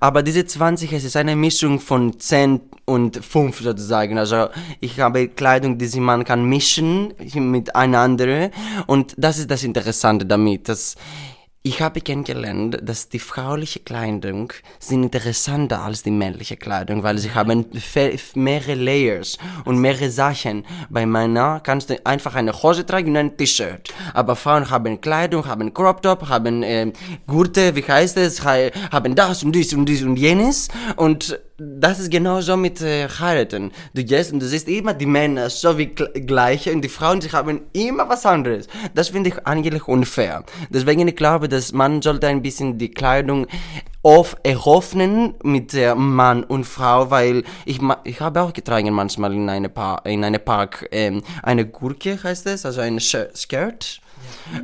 aber diese 20, es ist eine Mischung von 10 und 5 sozusagen. Also ich habe Kleidung, die man kann mischen mit einer anderen und das ist das Interessante damit, dass ich habe kennengelernt, dass die frauliche Kleidung sind interessanter als die männliche Kleidung, weil sie haben mehrere Layers und mehrere Sachen. Bei Männern kannst du einfach eine Hose tragen und ein T-Shirt. Aber Frauen haben Kleidung, haben Crop Top, haben ähm, Gurte, wie heißt es, ha- haben das und dies und dies und jenes. Und das ist genauso mit äh, heiraten. Du gehst und du siehst immer die Männer so wie gl- gleiche und die Frauen, sie haben immer was anderes. Das finde ich eigentlich unfair. Deswegen ich glaube, dass man sollte ein bisschen die Kleidung auf eröffnen mit der Mann und Frau, weil ich ich habe auch getragen manchmal in eine Par in eine Park ähm, eine Gurke heißt es, also eine Sch Skirt.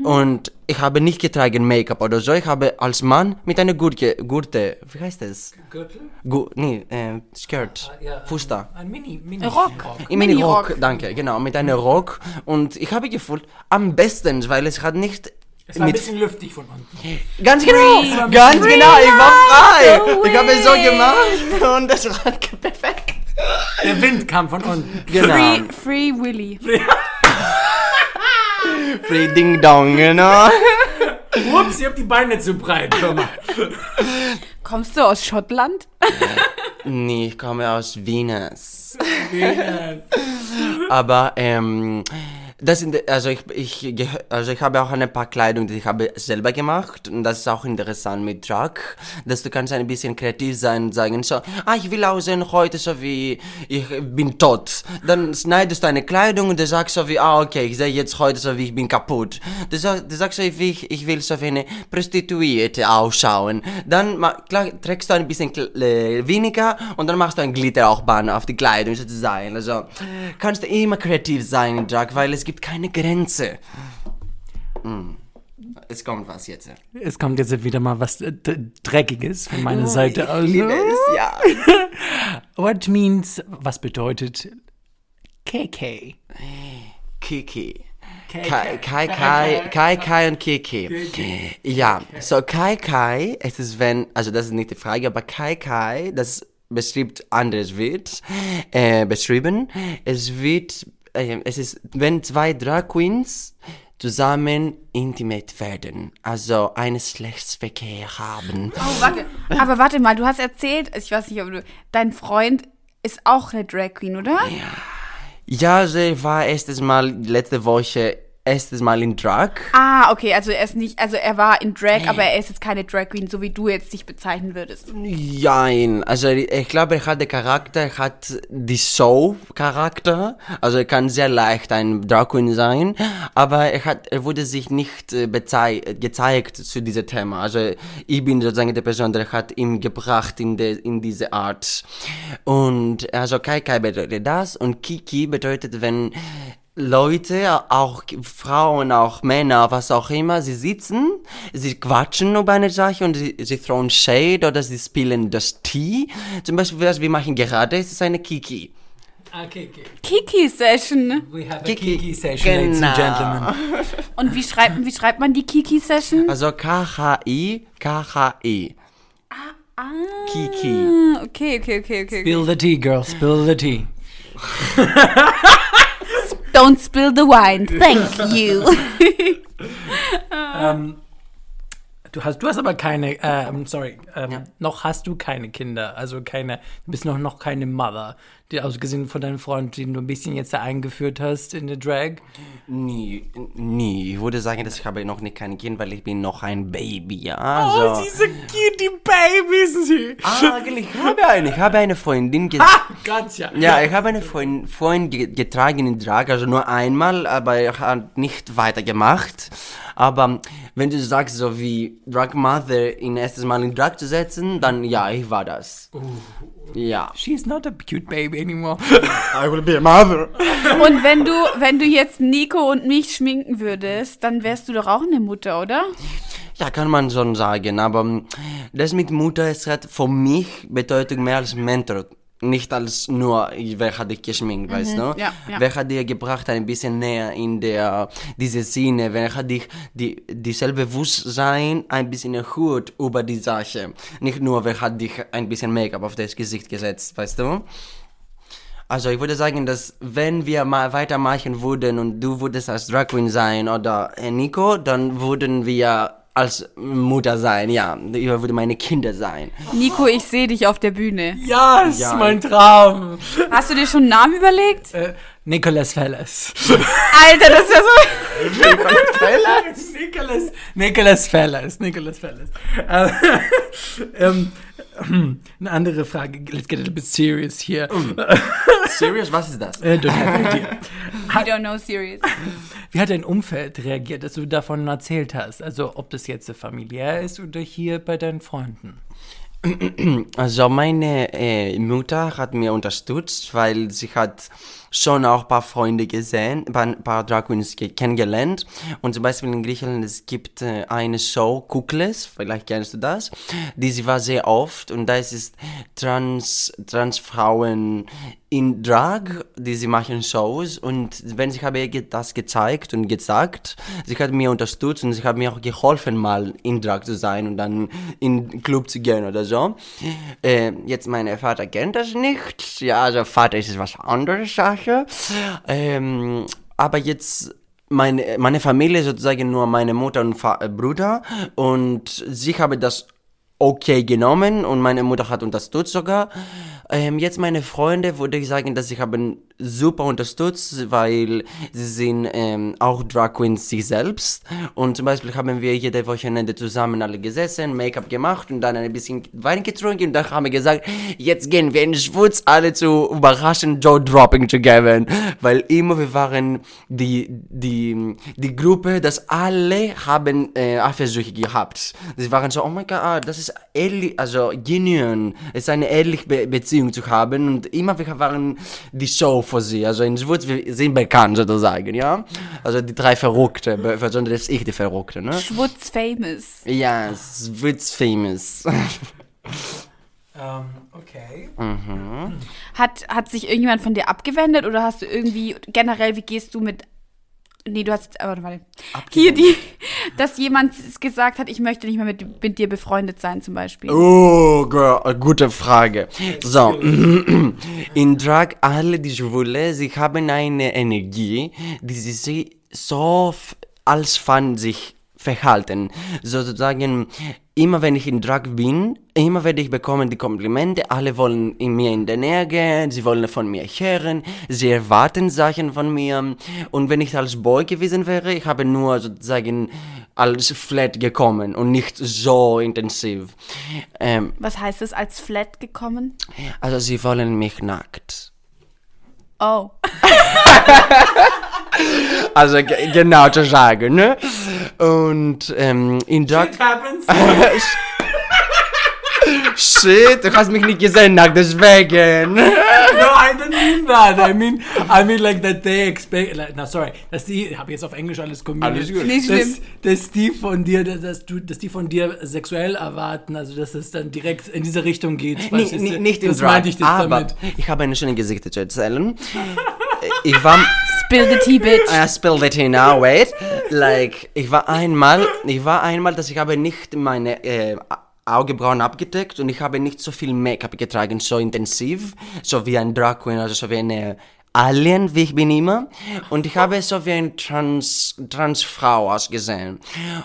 Und ich habe nicht getragen Make-up oder so. Ich habe als Mann mit einer Gurke, Gurte, wie heißt es? Gürtel? Gu nee, äh, Skirt, Fuster. Ein Mini, Mini Rock. Im Mini-Rock. Mini-Rock, danke, genau, mit einem Rock. Und ich habe gefühlt, am besten, weil es hat nicht Es war ein mit bisschen lüftig von unten. Ganz genau, Free. ganz Free genau, ich war frei. Ich habe es so gemacht und das war perfekt. Der Wind kam von unten. Genau. Free, Free Willy. Free Ding Dong, genau. Ups, ich hab die Beine zu breit gemacht. Kommst du aus Schottland? Nee, ich komme aus Venus. Aber ähm, Das sind, also ich, ich, also ich habe auch ein paar Kleidung, die ich habe selber gemacht und das ist auch interessant mit Drag, dass du kannst ein bisschen kreativ sein und sagen so, ah, ich will aussehen heute so wie, ich bin tot. Dann schneidest du eine Kleidung und du sagst so wie, ah, okay, ich sehe jetzt heute so wie ich bin kaputt. Du, sag, du sagst so wie, ich, ich will so wie eine Prostituierte ausschauen. Dann klar, trägst du ein bisschen äh, weniger und dann machst du ein Glitteraufbahn auf die Kleidung sozusagen. Also kannst du immer kreativ sein in Drag, weil es gibt keine Grenze. Mm. Es kommt was jetzt. Es kommt jetzt wieder mal was äh, Dreckiges von meiner Seite aus. Ich liebe es, ja. What means, was bedeutet KK? Kiki. Kai, Kai, Kai, Kai, Kai und Kiki. Ja, so Kai, Kai, es ist wenn, also das ist nicht die Frage, aber Kai, Kai, das beschreibt anderes wird, äh, beschrieben. Es wird, äh, es ist, wenn zwei Drag Queens zusammen intimate werden, also einen Schlechtsverkehr haben. Oh, warte. Aber warte mal, du hast erzählt, ich weiß nicht, ob du, dein Freund ist auch eine Drag Queen, oder? Ja, sie war erstes Mal letzte Woche erstes Mal in Drag. Ah, okay, also er ist nicht, also er war in Drag, aber er ist jetzt keine Drag Queen, so wie du jetzt dich bezeichnen würdest. Nein, also ich glaube, er hat den Charakter, er hat die Show-Charakter, also er kann sehr leicht ein Drag Queen sein, aber er hat, er wurde sich nicht äh, gezeigt zu diesem Thema. Also ich bin sozusagen die Person, der hat ihn gebracht in, de, in diese Art. Und also Kai Kai bedeutet das und Kiki bedeutet, wenn Leute, auch Frauen, auch Männer, was auch immer, sie sitzen, sie quatschen über eine Sache und sie, sie thrown Shade oder sie spielen das Tee. Zum Beispiel, was wir machen gerade, ist es eine Kiki. Ah, KK. Kiki-Session. We have a Kiki. Kiki session, ladies and Genau. gentlemen. Und wie schreibt, wie schreibt man die Kiki-Session? Also K-H-I, K-H-I. Ah, Kiki. okay, okay, okay, okay. okay. Spill the tea, girl, spill the tea. Don't spill the wine, thank you. Ähm, du, hast, du hast aber keine, ähm, sorry, ähm, noch hast du keine Kinder, also keine, du bist noch, noch keine Mother, die ausgesehen von deinem Freund, den du ein bisschen jetzt da eingeführt hast in der Drag. Nie, nie. Ich würde sagen, dass ich habe noch nicht kein Kind, weil ich bin noch ein Baby, ja. Also. diese cutie Babys. sie. Ah, ich habe eine, ich habe eine Freundin ge Ah, gotcha. Ja, ich habe eine Freundin, Freund ge getragen in Drag, also nur einmal, aber er hat nicht weitergemacht. Aber wenn du sagst, so wie Drag Mother in erstes Mal in Drag zu setzen, dann ja, ich war das. Ja. She's not a cute baby anymore. I will be a mother. Und wenn du, wenn du jetzt Nico und mich schminken würdest, dann wärst du doch auch eine Mutter, oder? Ja, kann man schon sagen, aber das mit Mutter, es hat für mich Bedeutung mehr als Mentor. Nicht als nur, wer hat dich geschminkt, weißt du? ja, ja. Wer hat dir gebracht ein bisschen näher in der, diese Szene? Wer hat dich, die, dieselbe Bewusstsein ein bisschen erhöht über die Sache? Nicht nur, wer hat dich ein bisschen Make-up auf das Gesicht gesetzt, weißt du? Also ich würde sagen, dass wenn wir mal weitermachen würden und du würdest als Drag Queen sein oder Nico, dann würden wir als Mutter sein, ja. Ihr würde meine Kinder sein. Nico, ich sehe dich auf der Bühne. Ja, das Ja. ist mein Traum. Hast du dir schon einen Namen überlegt? Äh, Nicholas Fellas. Alter, das wäre so. Nicholas, Nicholas Fellas, Nicholas Fellas. Äh, ähm, eine andere Frage. Let's get a little bit serious here. Serious, was ist das? Äh, don't have idea. We don't know serious. Wie hat dein Umfeld reagiert, dass du davon erzählt hast? Also ob das jetzt familiär ist oder hier bei deinen Freunden? Also meine äh, Mutter hat mir unterstützt, weil sie hat schon auch ein paar Freunde gesehen, ein paar, ein Drag Queens ge- kennengelernt. Und zum Beispiel in Griechenland, es gibt äh, eine Show, Kukles, vielleicht kennst du das, die sie war sehr oft und das ist Trans, Transfrauen in Drag, die sie machen Shows und wenn sie habe ihr das gezeigt und gesagt, sie hat mir unterstützt und sie hat mir auch geholfen mal in Drag zu sein und dann in den Club zu gehen oder so. Äh, jetzt mein Vater kennt das nicht, ja, also Vater ist was anderes Sache. Ähm, aber jetzt meine, meine Familie sozusagen nur meine Mutter und Fa äh, Bruder und sie haben das okay genommen und meine Mutter hat unterstützt sogar. Ähm, jetzt meine Freunde würde ich sagen, dass sie haben super unterstützt, weil sie sind ähm, auch Drag Queens sich selbst. Und zum Beispiel haben wir jede Wochenende zusammen alle gesessen, Make-up gemacht und dann ein bisschen Wein getrunken und dann haben wir gesagt, jetzt gehen wir in Schwutz alle zu überraschend Joe Dropping zu geben. Weil immer wir waren die, die, die Gruppe, dass alle haben äh, Eifersucht gehabt. Sie waren so, oh mein Gott, das ist ehrlich, also genuin, es ist eine ehrliche Be Beziehung zu haben und immer wir waren die Show für sie. Also in Schwutz, wir sind bekannt sozusagen, ja. Also die drei Verrückte, besonders ich die Verrückte, ne? Schwutz famous. Ja, Schwutz famous. Ähm, okay. Hat, hat sich irgendjemand von dir abgewendet oder hast du irgendwie generell, wie gehst du mit. Nee, du hast. Aber warte. Hier die. Dass jemand gesagt hat, ich möchte nicht mehr mit, mit dir befreundet sein, zum Beispiel. Oh, girl, gute Frage. So, in Drag, alle die Schwule, sie haben eine Energie, die sie so als Fan sich verhalten. Sozusagen, immer wenn ich in Drag bin, immer werde ich bekommen die Komplimente, alle wollen in mir in der Nähe gehen, sie wollen von mir hören, sie erwarten Sachen von mir. Und wenn ich als Boy gewesen wäre, ich habe nur sozusagen als Flat gekommen und nicht so intensiv. Ähm, Was heißt es als Flat gekommen? also sie wollen mich nackt. Oh. Also ge- genau zu sagen, ne? Und ähm, in happens. Shit, du hast mich nicht gesehen nackt, deswegen. No, I didn't mean that. I mean, I mean like that they expect. Like, no, sorry, dass die, ich habe jetzt auf Englisch alles kombiniert. Alles gut. Nicht dass, dass die von dir, dass du, dass die von dir sexuell erwarten, also dass es dann direkt in diese Richtung geht. Nee, nee, nicht in das Drag, meinte ich das aber damit. ich habe eine schöne Geschichte zu erzählen. Ich war... Spill the tea, bitch. I spilled it in now, wait. Like, ich war einmal, ich war einmal, dass ich habe nicht meine äh, Augenbrauen abgedeckt und ich habe nicht so viel Make-up getragen, so intensiv, so wie ein Drag Queen, also so wie eine Alien, wie ich bin immer. Und ich habe so wie eine Trans, Transfrau ausgesehen.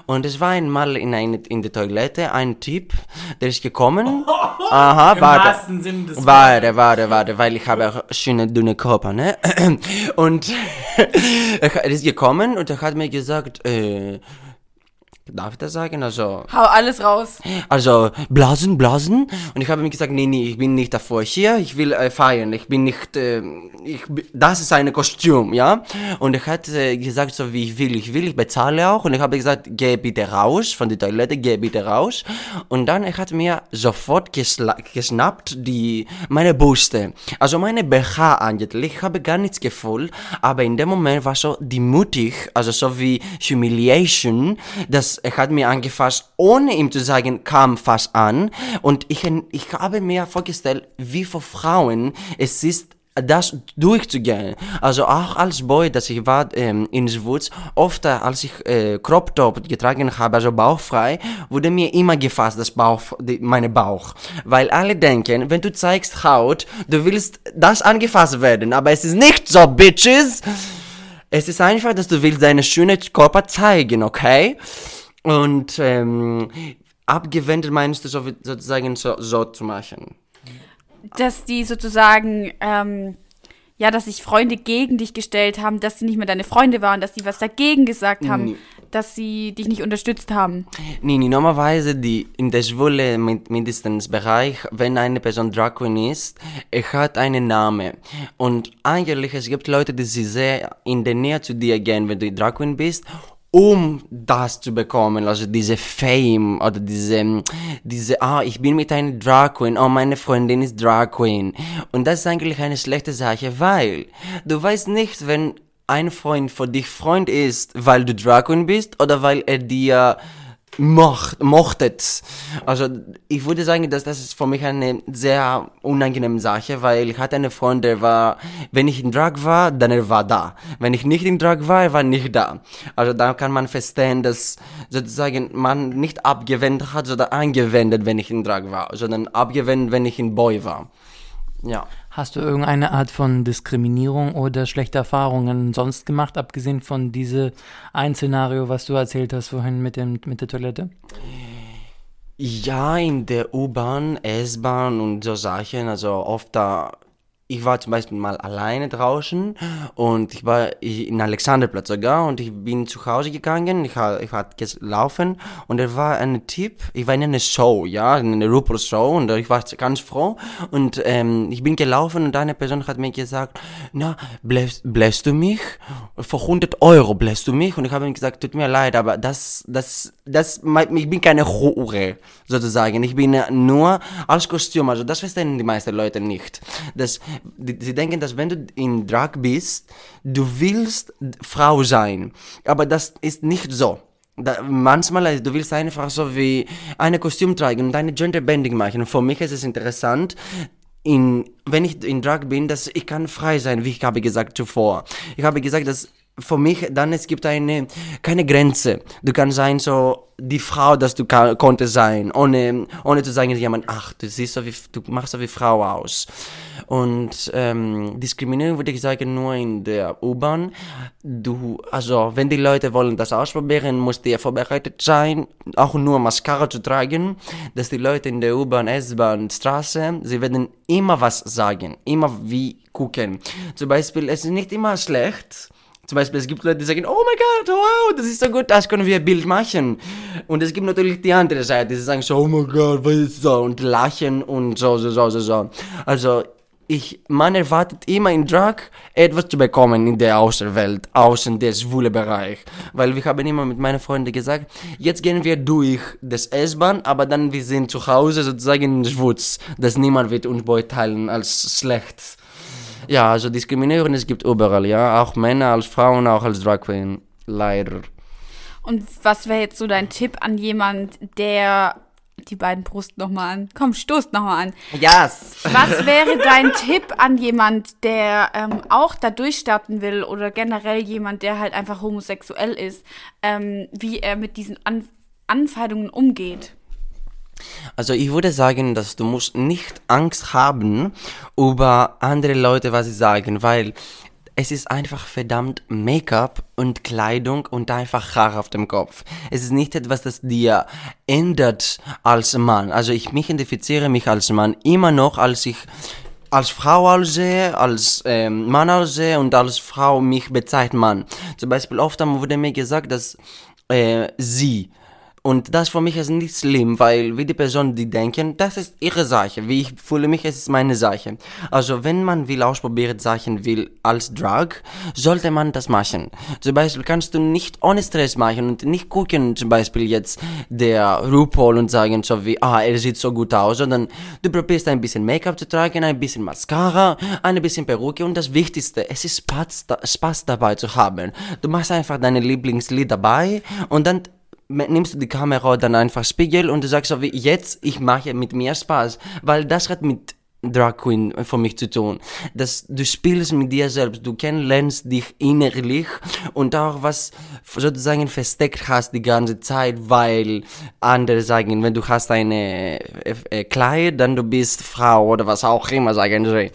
Und es war einmal in, eine, in der Toilette ein Typ, der ist gekommen. Aha, Im warte. Sinne des Warte, warte, warte, weil ich habe auch schöne dünne Körper, ne? Und er ist gekommen und er hat mir gesagt, äh, darf ich das sagen? Also, Hau alles raus. also blasen, blasen. Und ich habe mir gesagt, nee, nee, ich bin nicht davor hier, ich will äh, feiern, ich bin nicht, äh, ich, das ist ein Kostüm, ja. Und er hat äh, gesagt, so wie ich will, ich will, ich bezahle auch. Und ich habe gesagt, geh bitte raus von der Toilette, geh bitte raus. Und dann er hat mir sofort geschnappt die, meine Brüste. Also meine BH eigentlich, ich habe gar nichts gefühlt, aber in dem Moment war so die mutig, also so wie Humiliation, dass er hat mir angefasst, ohne ihm zu sagen, kam fast an. Und ich, ich habe mir vorgestellt, wie für Frauen es ist, das durchzugehen. Also auch als Boy, dass ich war ähm, in Schwutz, oft äh, als ich äh, Crop Top getragen habe, also bauchfrei, wurde mir immer gefasst, das Bauch, die, meine Bauch. Weil alle denken, wenn du zeigst Haut, du willst das angefasst werden, aber es ist nicht so, Bitches. Es ist einfach, dass du willst deine schöne Körper zeigen, okay? Und ähm, abgewendet meinst du so, sozusagen so, so zu machen. Dass die sozusagen, ähm, ja, dass sich Freunde gegen dich gestellt haben, dass sie nicht mehr deine Freunde waren, dass sie was dagegen gesagt haben, Nee. dass sie dich nicht unterstützt haben. Nee, nee, normalerweise die, in der schwule Min- mindestens Bereich, wenn eine Person Drag Queen ist, er hat einen Namen. Und eigentlich, es gibt Leute, die sie sehr in der Nähe zu dir gehen, wenn du Drag Queen bist, um das zu bekommen, also diese Fame oder diese, diese, ah, ich bin mit einer Drag Queen, oh, meine Freundin ist Drag Queen. Und das ist eigentlich eine schlechte Sache, weil du weißt nicht, wenn ein Freund für dich Freund ist, weil du Drag Queen bist oder weil er dir mocht, mochtet. Also ich würde sagen, dass das ist für mich eine sehr unangenehme Sache, weil ich hatte einen Freund, der war, wenn ich in Drag war, dann er war da. Wenn ich nicht in Drag war, er war nicht da. Also da kann man verstehen, dass sozusagen man nicht abgewendet hat, sondern angewendet, wenn ich in Drag war, sondern abgewendet, wenn ich in Boy war. Ja. Hast du irgendeine Art von Diskriminierung oder schlechte Erfahrungen sonst gemacht, abgesehen von diesem ein Szenario, was du erzählt hast vorhin mit, dem, mit der Toilette? Ja, in der U-Bahn, S-Bahn und so Sachen, also oft da ich war zum Beispiel mal alleine draußen und ich war in Alexanderplatz sogar und ich bin zu Hause gegangen, ich, ich hatte gelaufen und er war ein Typ, ich war in einer Show, ja, in einer RuPaul-Show und ich war ganz froh und ähm, ich bin gelaufen und eine Person hat mir gesagt, na, bläst, bläst du mich? Für 100 Euro bläst du mich? Und ich habe ihm gesagt, tut mir leid, aber das, das, das, ich bin keine Hure, sozusagen, ich bin nur als Kostüm, also das verstehen die meisten Leute nicht. Das, sie denken, dass wenn du in Drag bist, du willst Frau sein. Aber das ist nicht so. Da, manchmal, also, du willst einfach so wie eine Kostüm tragen und eine Genderbending machen. Und für mich ist es interessant, in, wenn ich in Drag bin, dass ich kann frei sein, wie ich habe gesagt zuvor. Ich habe gesagt, dass für mich dann es gibt eine keine Grenze. Du kannst sein so die Frau, dass du kann, konnte sein, ohne ohne zu sagen jemand, ach, du siehst so wie du machst so wie Frau aus. Und ähm, Diskriminierung würde ich sagen nur in der U-Bahn. Du also wenn die Leute wollen das ausprobieren, musst du vorbereitet sein, auch nur Mascara zu tragen, dass die Leute in der U-Bahn, S-Bahn, Straße, sie werden immer was sagen, immer wie gucken. Zum Beispiel, es ist nicht immer schlecht zum Beispiel, es gibt Leute, die sagen, oh mein Gott, wow, das ist so gut, das können wir ein Bild machen. Und es gibt natürlich die andere Seite, die sagen so, oh mein Gott, was ist so, und lachen und so, so, so, so, so. Also, ich, man erwartet immer in Drag etwas zu bekommen in der Außerwelt, außen der schwule Bereich. Weil wir haben immer mit meinen Freunden gesagt, jetzt gehen wir durch das S-Bahn, aber dann wir sind zu Hause sozusagen in Schwutz, dass niemand wird uns beurteilen als schlecht. Ja, also Diskriminierung, es gibt überall, ja. Auch Männer als Frauen, auch als Drag Queen. Leider. Und was wäre jetzt so dein Tipp an jemand, der die beiden Brust nochmal an. Komm, stoßt nochmal an. Yes. Was wäre dein Tipp an jemand, der ähm, auch da durchstarten will oder generell jemand, der halt einfach homosexuell ist, ähm, wie er mit diesen an Anfeindungen umgeht? Also ich würde sagen, dass du musst nicht Angst haben über andere Leute, was sie sagen, weil es ist einfach verdammt Make-up und Kleidung und einfach Haar auf dem Kopf. Es ist nicht etwas, das dir ändert als Mann. Also ich mich identifiziere mich als Mann immer noch, als ich als Frau aussehe, als ähm, Mann aussehe und als Frau mich bezeichnet Mann. Zum Beispiel oft wurde mir gesagt, dass äh, sie und das für mich ist nicht schlimm, weil wie die Personen, die denken, das ist ihre Sache. Wie ich fühle mich, es ist meine Sache. Also wenn man will ausprobieren Sachen will als Drug, sollte man das machen. Zum Beispiel kannst du nicht ohne Stress machen und nicht gucken, zum Beispiel jetzt der RuPaul und sagen so wie, ah, er sieht so gut aus, sondern du probierst ein bisschen Make-up zu tragen, ein bisschen Mascara, ein bisschen Perücke und das Wichtigste, es ist Spaß, Spaß dabei zu haben. Du machst einfach deine Lieblingslied dabei und dann nimmst du die Kamera dann einfach Spiegel und du sagst so wie jetzt, ich mache mit mir Spaß, weil das hat mit Drag Queen für mich zu tun. Dass du spielst mit dir selbst, du kennenlernst dich innerlich und auch was sozusagen versteckt hast die ganze Zeit, weil andere sagen, wenn du hast eine äh, Kleid, dann du bist Frau oder was auch immer sagen sie.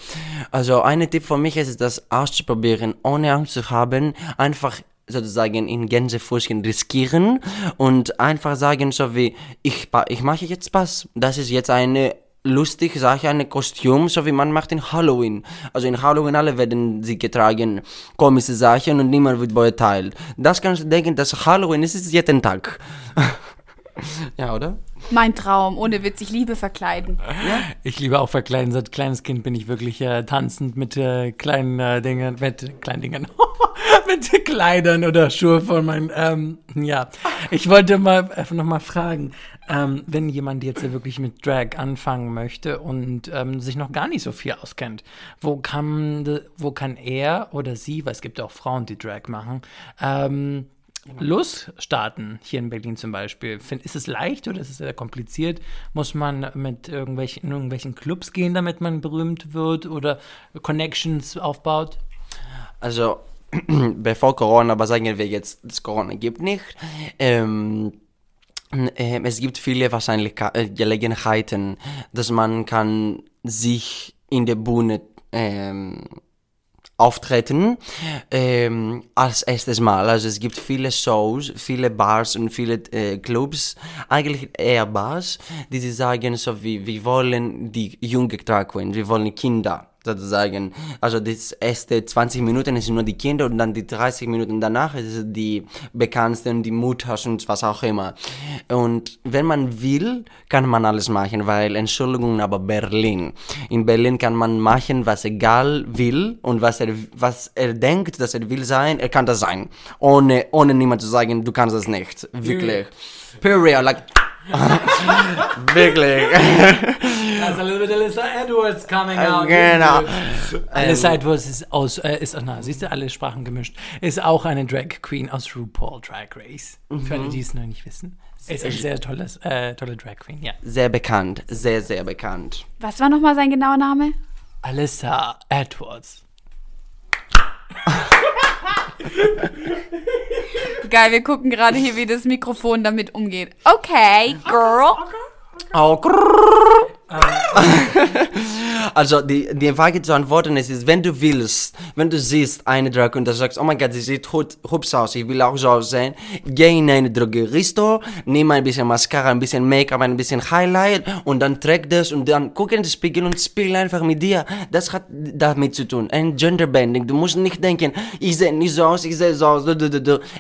Also ein Tipp von mich ist es, das auszuprobieren, ohne Angst zu haben, einfach sozusagen in Gänsefüßchen riskieren und einfach sagen so wie, ich, ich mache jetzt Spaß. Das ist jetzt eine lustige Sache, eine Kostüm, so wie man macht in Halloween. Also in Halloween alle werden sie getragen, komische Sachen und niemand wird beurteilt. Das kannst du denken, dass Halloween ist, ist jeden Tag. ja, oder? Mein Traum, ohne Witz, ich liebe verkleiden. Ja? Ich liebe auch verkleiden. Seit kleines Kind bin ich wirklich äh, tanzend mit äh, kleinen äh, Dingen, mit kleinen Dingen, mit Kleidern oder Schuhe von meinen. Ähm, ja, ich wollte mal einfach noch mal fragen, ähm, wenn jemand jetzt wirklich mit Drag anfangen möchte und ähm, sich noch gar nicht so viel auskennt, wo kann, wo kann er oder sie, weil es gibt auch Frauen, die Drag machen, ähm, losstarten, hier in Berlin zum Beispiel? Ist es leicht oder ist es sehr kompliziert? Muss man mit irgendwelchen, in irgendwelchen Clubs gehen, damit man berühmt wird oder Connections aufbaut? Also, bevor Corona, aber sagen wir jetzt, dass Corona gibt nicht. Ähm, äh, es gibt viele wahrscheinlich äh, Gelegenheiten, dass man kann sich in der Bühne ähm, auftreten ähm, als erstes Mal. Also es gibt viele Shows, viele Bars und viele äh, Clubs, eigentlich eher Bars, die sie sagen so wie, wir wollen die junge Drag Queen, wir wollen Kinder sozusagen. Also das erste 20 Minuten ist nur die Kinder und dann die 30 Minuten danach ist die Bekannten, die Mutter und was auch immer. Und wenn man will, kann man alles machen, weil, Entschuldigung, aber Berlin. In Berlin kann man machen, was egal will und was er, was er denkt, dass er will sein, er kann das sein. Ohne, ohne niemand zu sagen, du kannst das nicht. Wirklich. Period. Like, Wirklich. That's a little bit Alyssa Edwards coming out. Genau. Alyssa Edwards ist aus, äh, ist, na, siehst du, alle Sprachen gemischt. Ist auch eine Drag Queen aus RuPaul Drag Race. Für alle, die es noch nicht wissen. Ist eine sehr tolles, äh, tolle Drag Queen, ja. Sehr bekannt. Sehr, sehr bekannt. Was war nochmal sein genauer Name? Alyssa Edwards. Geil, wir gucken gerade hier, wie das Mikrofon damit umgeht. Okay, girl. Oh, grrrr. Also die, die Frage zu antworten ist, ist, wenn du willst, wenn du siehst eine Drag und du sagst, oh mein Gott, sie sieht hüb- hübsch aus, ich will auch so aussehen, geh in eine Drogeriesto, nimm ein bisschen Mascara, ein bisschen Make-up, ein bisschen Highlight und dann träg das und dann guck in den Spiegel und spiel einfach mit dir. Das hat damit zu tun. Ein Genderbending. Du musst nicht denken, ich sehe nicht so aus, ich sehe so aus.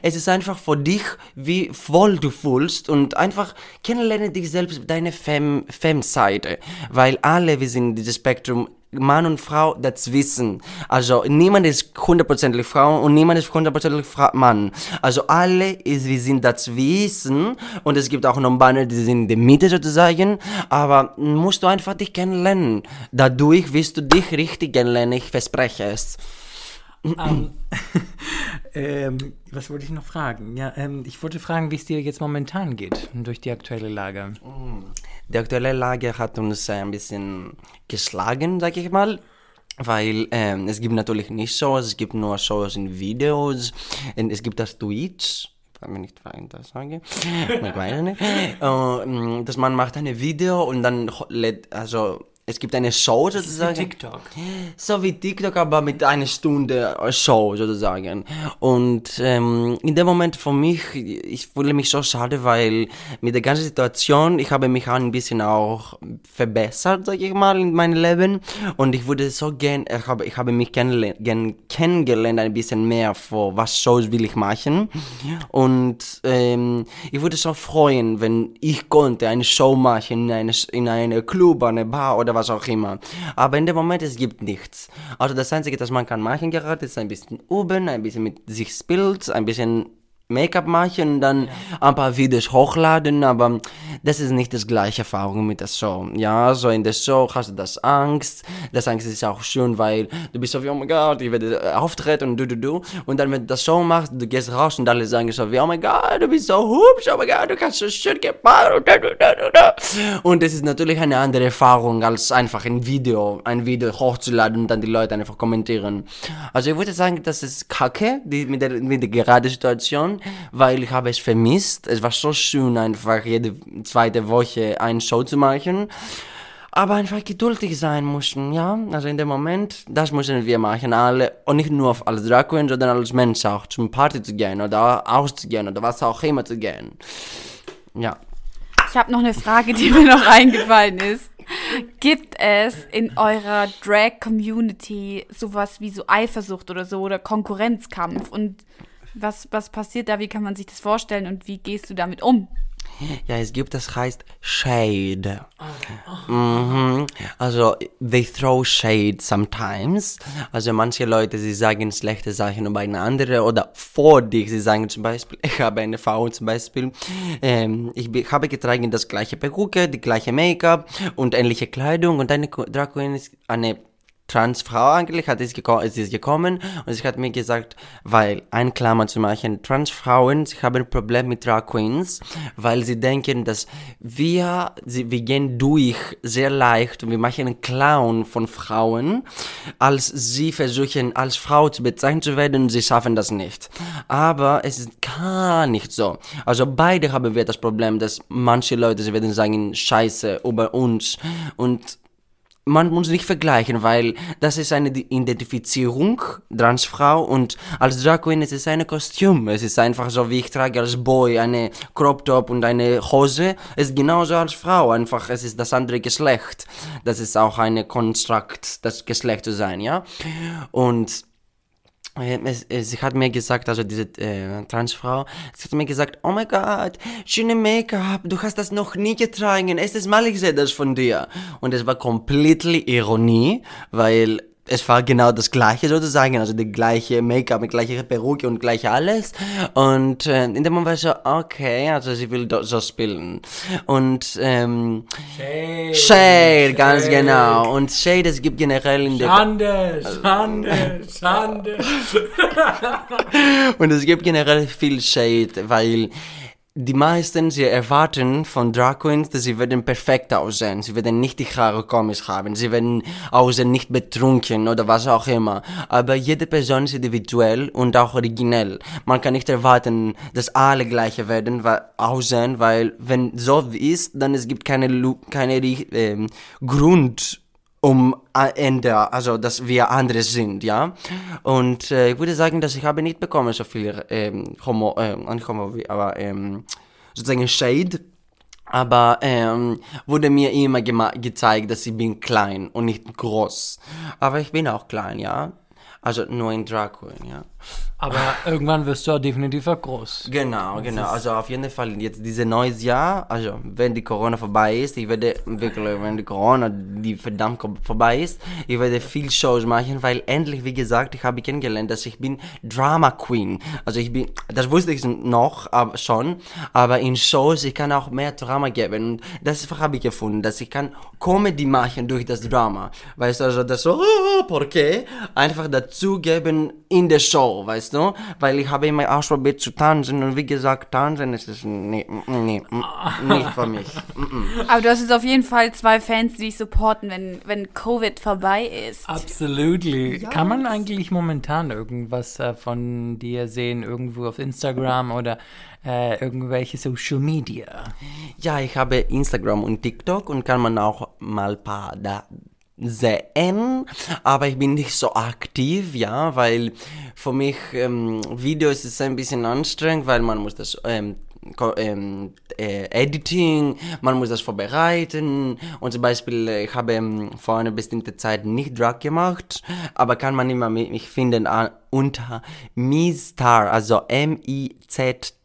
Es ist einfach für dich, wie voll du fühlst und einfach kennenlerne dich selbst, deine Fem- Fem-Seite. Weil alle, wir sind in diesem Spektrum, Mann und Frau, das wissen. Also niemand ist hundertprozentig Frau und niemand ist hundertprozentig Mann. Also alle, ist, wir sind das Wissen und es gibt auch noch Banner, die sind in der Mitte sozusagen, aber musst du einfach dich kennenlernen. Dadurch wirst du dich richtig kennenlernen, ich verspreche es. Ähm, ähm, was wollte ich noch fragen? Ja, ähm, ich wollte fragen, wie es dir jetzt momentan geht durch die aktuelle Lage. Die aktuelle Lage hat uns äh, ein bisschen geschlagen, sag ich mal. Weil ähm, es gibt natürlich nicht Shows, es gibt nur Shows in Videos, es gibt das Twitch, wenn ich nicht weiter sage, ich weiß nicht, äh, dass man macht eine Video und dann lädt, also es gibt eine Show sozusagen. TikTok. So wie TikTok, aber mit einer Stunde Show sozusagen. Und ähm, in dem Moment für mich, ich fühle mich so schade, weil mit der ganzen Situation, ich habe mich ein bisschen auch verbessert, sag ich mal, in meinem Leben. Und ich würde so gern, ich habe, ich habe mich gern, kennengelernt ein bisschen mehr vor, was Shows will ich machen. Und ähm, ich würde so freuen, wenn ich konnte eine Show machen in eine, in eine Club, eine Bar oder was auch immer. Aber in dem Moment, es gibt nichts. Also das Einzige, das man kann machen gerade, ist ein bisschen üben, ein bisschen mit sich Bild, ein bisschen Make-up machen und dann ein paar Videos hochladen, aber das ist nicht das gleiche Erfahrung mit der Show. Ja, so in der Show hast du das Angst, das Angst ist auch schön, weil du bist so wie, oh mein Gott, ich werde äh, auftreten und du, du, du. Und dann, wenn du das Show machst, du gehst raus und alle sagen so wie, oh mein Gott, du bist so hübsch, oh mein Gott, du kannst so schön gemacht und du, du, du, du. Und das ist natürlich eine andere Erfahrung, als einfach ein Video, ein Video hochzuladen und dann die Leute einfach kommentieren. Also ich würde sagen, das ist kacke, die, mit, der, mit der gerade Situation, weil ich habe es vermisst. Es war so schön, einfach jede zweite Woche eine Show zu machen. Aber einfach geduldig sein mussten, ja. Also in dem Moment, das müssen wir machen, alle. Und nicht nur als Drag Queen, sondern als Mensch auch zum Party zu gehen oder auszugehen oder was auch immer zu gehen. Ja. Ich habe noch eine Frage, die mir noch eingefallen ist. Gibt es in eurer Drag-Community sowas wie so Eifersucht oder so oder Konkurrenzkampf? Und was, was passiert da? Wie kann man sich das vorstellen und wie gehst du damit um? Ja, es gibt, das heißt Shade. Mhm. Also, they throw shade sometimes. Also, manche Leute, sie sagen schlechte Sachen über eine andere oder vor dich. Sie sagen zum Beispiel, ich habe eine Frau zum Beispiel, ähm, ich be- habe getragen das gleiche Perücke, die gleiche Make-up und ähnliche Kleidung und eine Drag Queen ist eine Transfrau eigentlich hat es geko gekommen und sie hat mir gesagt, weil ein Klammer zu machen, Transfrauen, sie haben ein Problem mit Drag Queens, weil sie denken, dass wir, sie, wir gehen durch sehr leicht und wir machen einen Clown von Frauen, als sie versuchen, als Frau zu bezeichnet zu werden und sie schaffen das nicht. Aber es ist gar nicht so. Also beide haben wir das Problem, dass manche Leute, sie werden sagen, scheiße über uns und man muss nicht vergleichen, weil das ist eine Identifizierung, Transfrau, und als Drag Queen es ist ein Kostüm. Es ist einfach so, wie ich trage als Boy eine Crop Top und eine Hose. Es ist genauso als Frau, einfach es ist das andere Geschlecht. Das ist auch eine Konstrukt, das Geschlecht zu sein, ja. Und es, es, sie hat mir gesagt, also diese äh, Transfrau, sie hat mir gesagt, oh mein Gott, schöne Make-up, du hast das noch nie getragen, erstes Mal ich sehe das von dir. Und es war completely Ironie, weil es war genau das gleiche sozusagen, also die gleiche Make-up mit gleicher Perücke und gleich alles. Und äh, in dem Moment war ich so, okay, also sie will so spielen. Und ähm, Shade. Shade, ganz genau. Und Shade, es gibt generell in der... Schande, Schande, Schande. Und es gibt generell viel Shade, weil die meisten, sie erwarten von Drag Queens, dass sie werden perfekt aussehen. Sie werden nicht die Haare komisch haben. Sie werden aussehen nicht betrunken oder was auch immer. Aber jede Person ist individuell und auch originell. Man kann nicht erwarten, dass alle gleiche werden, weil, aussehen, weil wenn so ist, dann es gibt keine, keine ähm, Grund, um äh, Ende, also dass wir andere sind, ja. Und äh, ich würde sagen, dass ich habe nicht bekommen so viel ähm, Homo, äh, nicht Homo, aber ähm, sozusagen Shade. Aber ähm, wurde mir immer gezeigt, dass ich bin klein und nicht groß. Aber ich bin auch klein, ja. Also nur in Queen, ja. Aber irgendwann wirst du auch definitiv auch groß. Genau, genau. Also auf jeden Fall jetzt dieses neues Jahr, also wenn die Corona vorbei ist, ich werde wirklich, wenn die Corona, die verdammt vorbei ist, ich werde viel Shows machen, weil endlich, wie gesagt, ich habe kennengelernt, dass ich bin Drama Queen. Also ich bin, das wusste ich noch aber schon, aber in Shows, ich kann auch mehr Drama geben. Und das habe ich gefunden, dass ich kann Comedy machen durch das Drama. Weißt du, also das so, ah, porque, einfach dazugeben in der Show, weißt du? Weil ich habe immer ausprobiert zu tanzen und wie gesagt, tanzen ist es nee, nee, nicht für mich. Aber du hast jetzt auf jeden Fall zwei Fans, die dich supporten, wenn, wenn Covid vorbei ist. Absolutely. Kann man eigentlich momentan irgendwas äh, von dir sehen, irgendwo auf Instagram oder äh, irgendwelche Social Media? Ja, ich habe Instagram und TikTok und kann man auch mal paar da sehen, aber ich bin nicht so aktiv, ja, weil für mich ähm, Videos ist ein bisschen anstrengend, weil man muss das ähm, ähm, äh, Editing, man muss das vorbereiten und zum Beispiel, äh, ich habe ähm, vor einer bestimmten Zeit nicht Drag gemacht, aber kann man immer mi- mich finden an, unter Mistar, also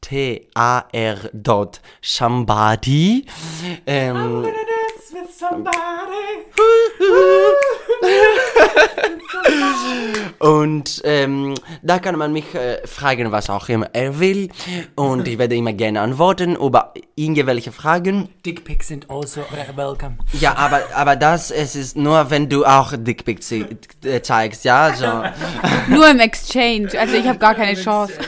M-I-Z-T-A-R dot Shambadi. Ähm, Und ähm, da kann man mich äh, fragen, was auch immer er will. Und ich werde immer gerne antworten über irgendwelche Fragen. Dickpics sind also welcome. Ja, aber, aber das es ist nur, wenn du auch Dickpics äh, zeigst, ja? So. Nur im Exchange. Also ich habe gar keine Chance.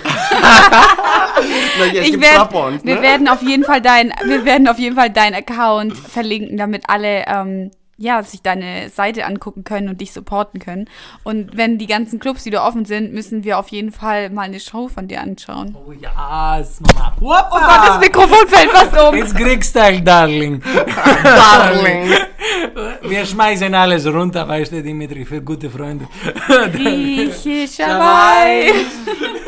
Na, Ich werd, Strap-ons, wir ne? werden auf jeden Fall dein, wir werden auf jeden Fall deinen Account verlinken, damit alle ähm, ja, sich deine Seite angucken können und dich supporten können. Und wenn die ganzen Clubs wieder offen sind, müssen wir auf jeden Fall mal eine Show von dir anschauen. Oh ja, Mama. Whoppa! Oh Gott, das Mikrofon fällt fast um. It's Greek Style, Darling. Darling. Wir schmeißen alles runter, weißt du, Dimitri, für gute Freunde. Griechischer Wein.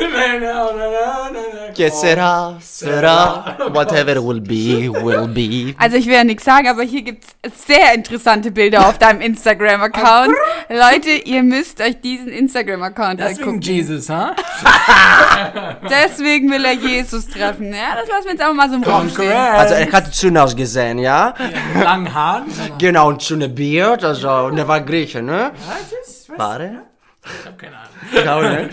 Que será, será, whatever will be, will be. Also ich will ja nichts sagen, aber hier gibt's sehr interessante Bilder auf deinem Instagram-Account. Leute, ihr müsst euch diesen Instagram-Account Deswegen angucken. Jesus, ha? Deswegen will er Jesus treffen. Ja, das lassen wir jetzt einfach mal so im Raum stehen. Also er hat schön ausgesehen, ja? Lang Haaren. Genau, und schöne Beard, also, und er war Grieche, ne? War er? Ich hab keine Ahnung. Genau, ne?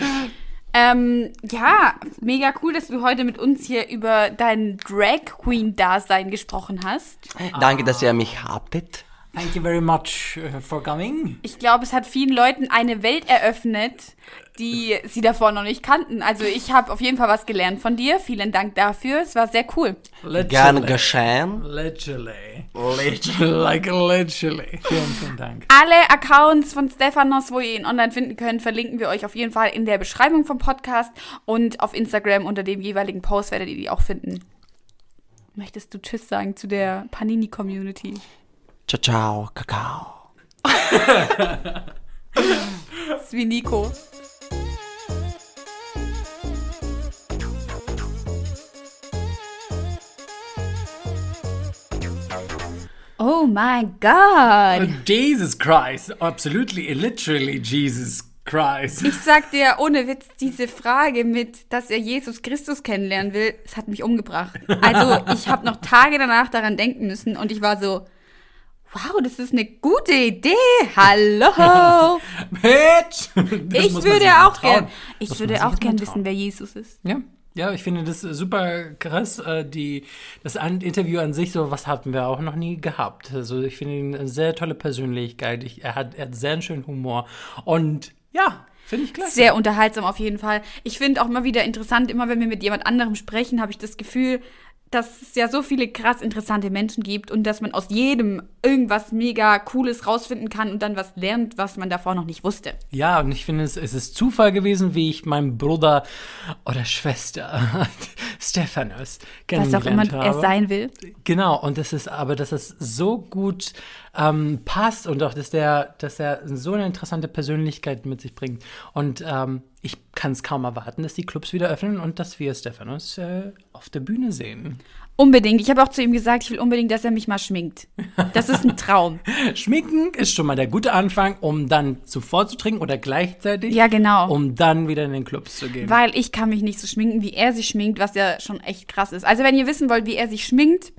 Ähm, ja, mega cool, dass du heute mit uns hier über dein Drag Queen-Dasein gesprochen hast. Danke, dass ihr mich habtet. Thank you very much uh, for coming. Ich glaube, es hat vielen Leuten eine Welt eröffnet, die sie davor noch nicht kannten. Also ich habe auf jeden Fall was gelernt von dir. Vielen Dank dafür. Es war sehr cool. Gern geschehen. Literally. Literally. Like literally. Vielen, vielen Dank. Alle Accounts von Stefanos, wo ihr ihn online finden könnt, verlinken wir euch auf jeden Fall in der Beschreibung vom Podcast und auf Instagram unter dem jeweiligen Post werdet ihr die auch finden. Möchtest du Tschüss sagen zu der Panini-Community? Ciao, ciao, Kakao. das ist wie Nico. Oh my God. Jesus Christ. Absolutely, literally Jesus Christ. Ich sag dir ohne Witz, diese Frage mit, dass er Jesus Christus kennenlernen will, es hat mich umgebracht. Also ich habe noch Tage danach daran denken müssen und ich war so, wow, das ist eine gute Idee. Hallo. Bitch! Das ich würde auch trauen. gern, ich würde auch gern wissen, wer Jesus ist. Ja, ja, ich finde das super krass. äh, Die, das Interview an sich, so was hatten wir auch noch nie gehabt. Also ich finde ihn eine sehr tolle Persönlichkeit. Ich, er, hat, er hat sehr einen schönen Humor. Und ja, finde ich klasse. Sehr unterhaltsam auf jeden Fall. Ich finde auch immer wieder interessant, immer wenn wir mit jemand anderem sprechen, habe ich das Gefühl, dass es ja so viele krass interessante Menschen gibt und dass man aus jedem irgendwas mega Cooles rausfinden kann und dann was lernt, was man davor noch nicht wusste. Ja, und ich finde, es, es ist Zufall gewesen, wie ich meinen Bruder oder Schwester Stephanus Was auch kennengelernt immer habe. er sein will. Genau, und das ist aber, dass es so gut ähm, passt und auch, dass der, dass er so eine interessante Persönlichkeit mit sich bringt. Und ähm, ich kann es kaum erwarten, dass die Clubs wieder öffnen und dass wir Stephanus äh, auf der Bühne sehen. Unbedingt. Ich habe auch zu ihm gesagt, ich will unbedingt, dass er mich mal schminkt. Das ist ein Traum. Schminken ist schon mal der gute Anfang, um dann zuvor zu trinken oder gleichzeitig, Ja, genau. um dann wieder in den Clubs zu gehen. Weil ich kann mich nicht so schminken, wie er sich schminkt, was ja schon echt krass ist. Also wenn ihr wissen wollt, wie er sich schminkt,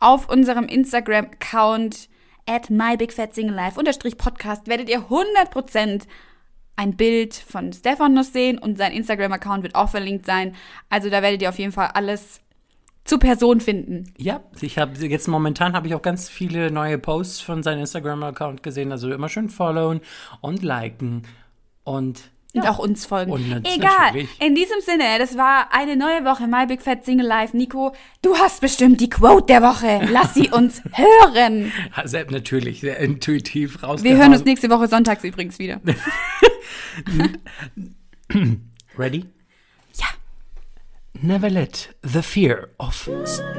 auf unserem Instagram-Account at mybigfatsinglelife unterstrich Podcast werdet ihr 100% ein Bild von Stephanus sehen und sein Instagram-Account wird auch verlinkt sein. Also da werdet ihr auf jeden Fall alles zur Person finden. Ja, ich habe jetzt momentan habe ich auch ganz viele neue Posts von seinem Instagram-Account gesehen. Also immer schön followen und liken und Und auch uns folgen. Egal. natürlich. In diesem Sinne, das war eine neue Woche My Big Fat Single Life. Nico, du hast bestimmt die Quote der Woche. Lass sie uns hören. Selbst natürlich sehr intuitiv rausgehauen. Wir hören uns nächste Woche sonntags übrigens wieder. Ready? Never let the fear of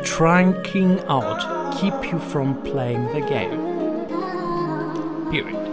striking out keep you from playing the game. Period.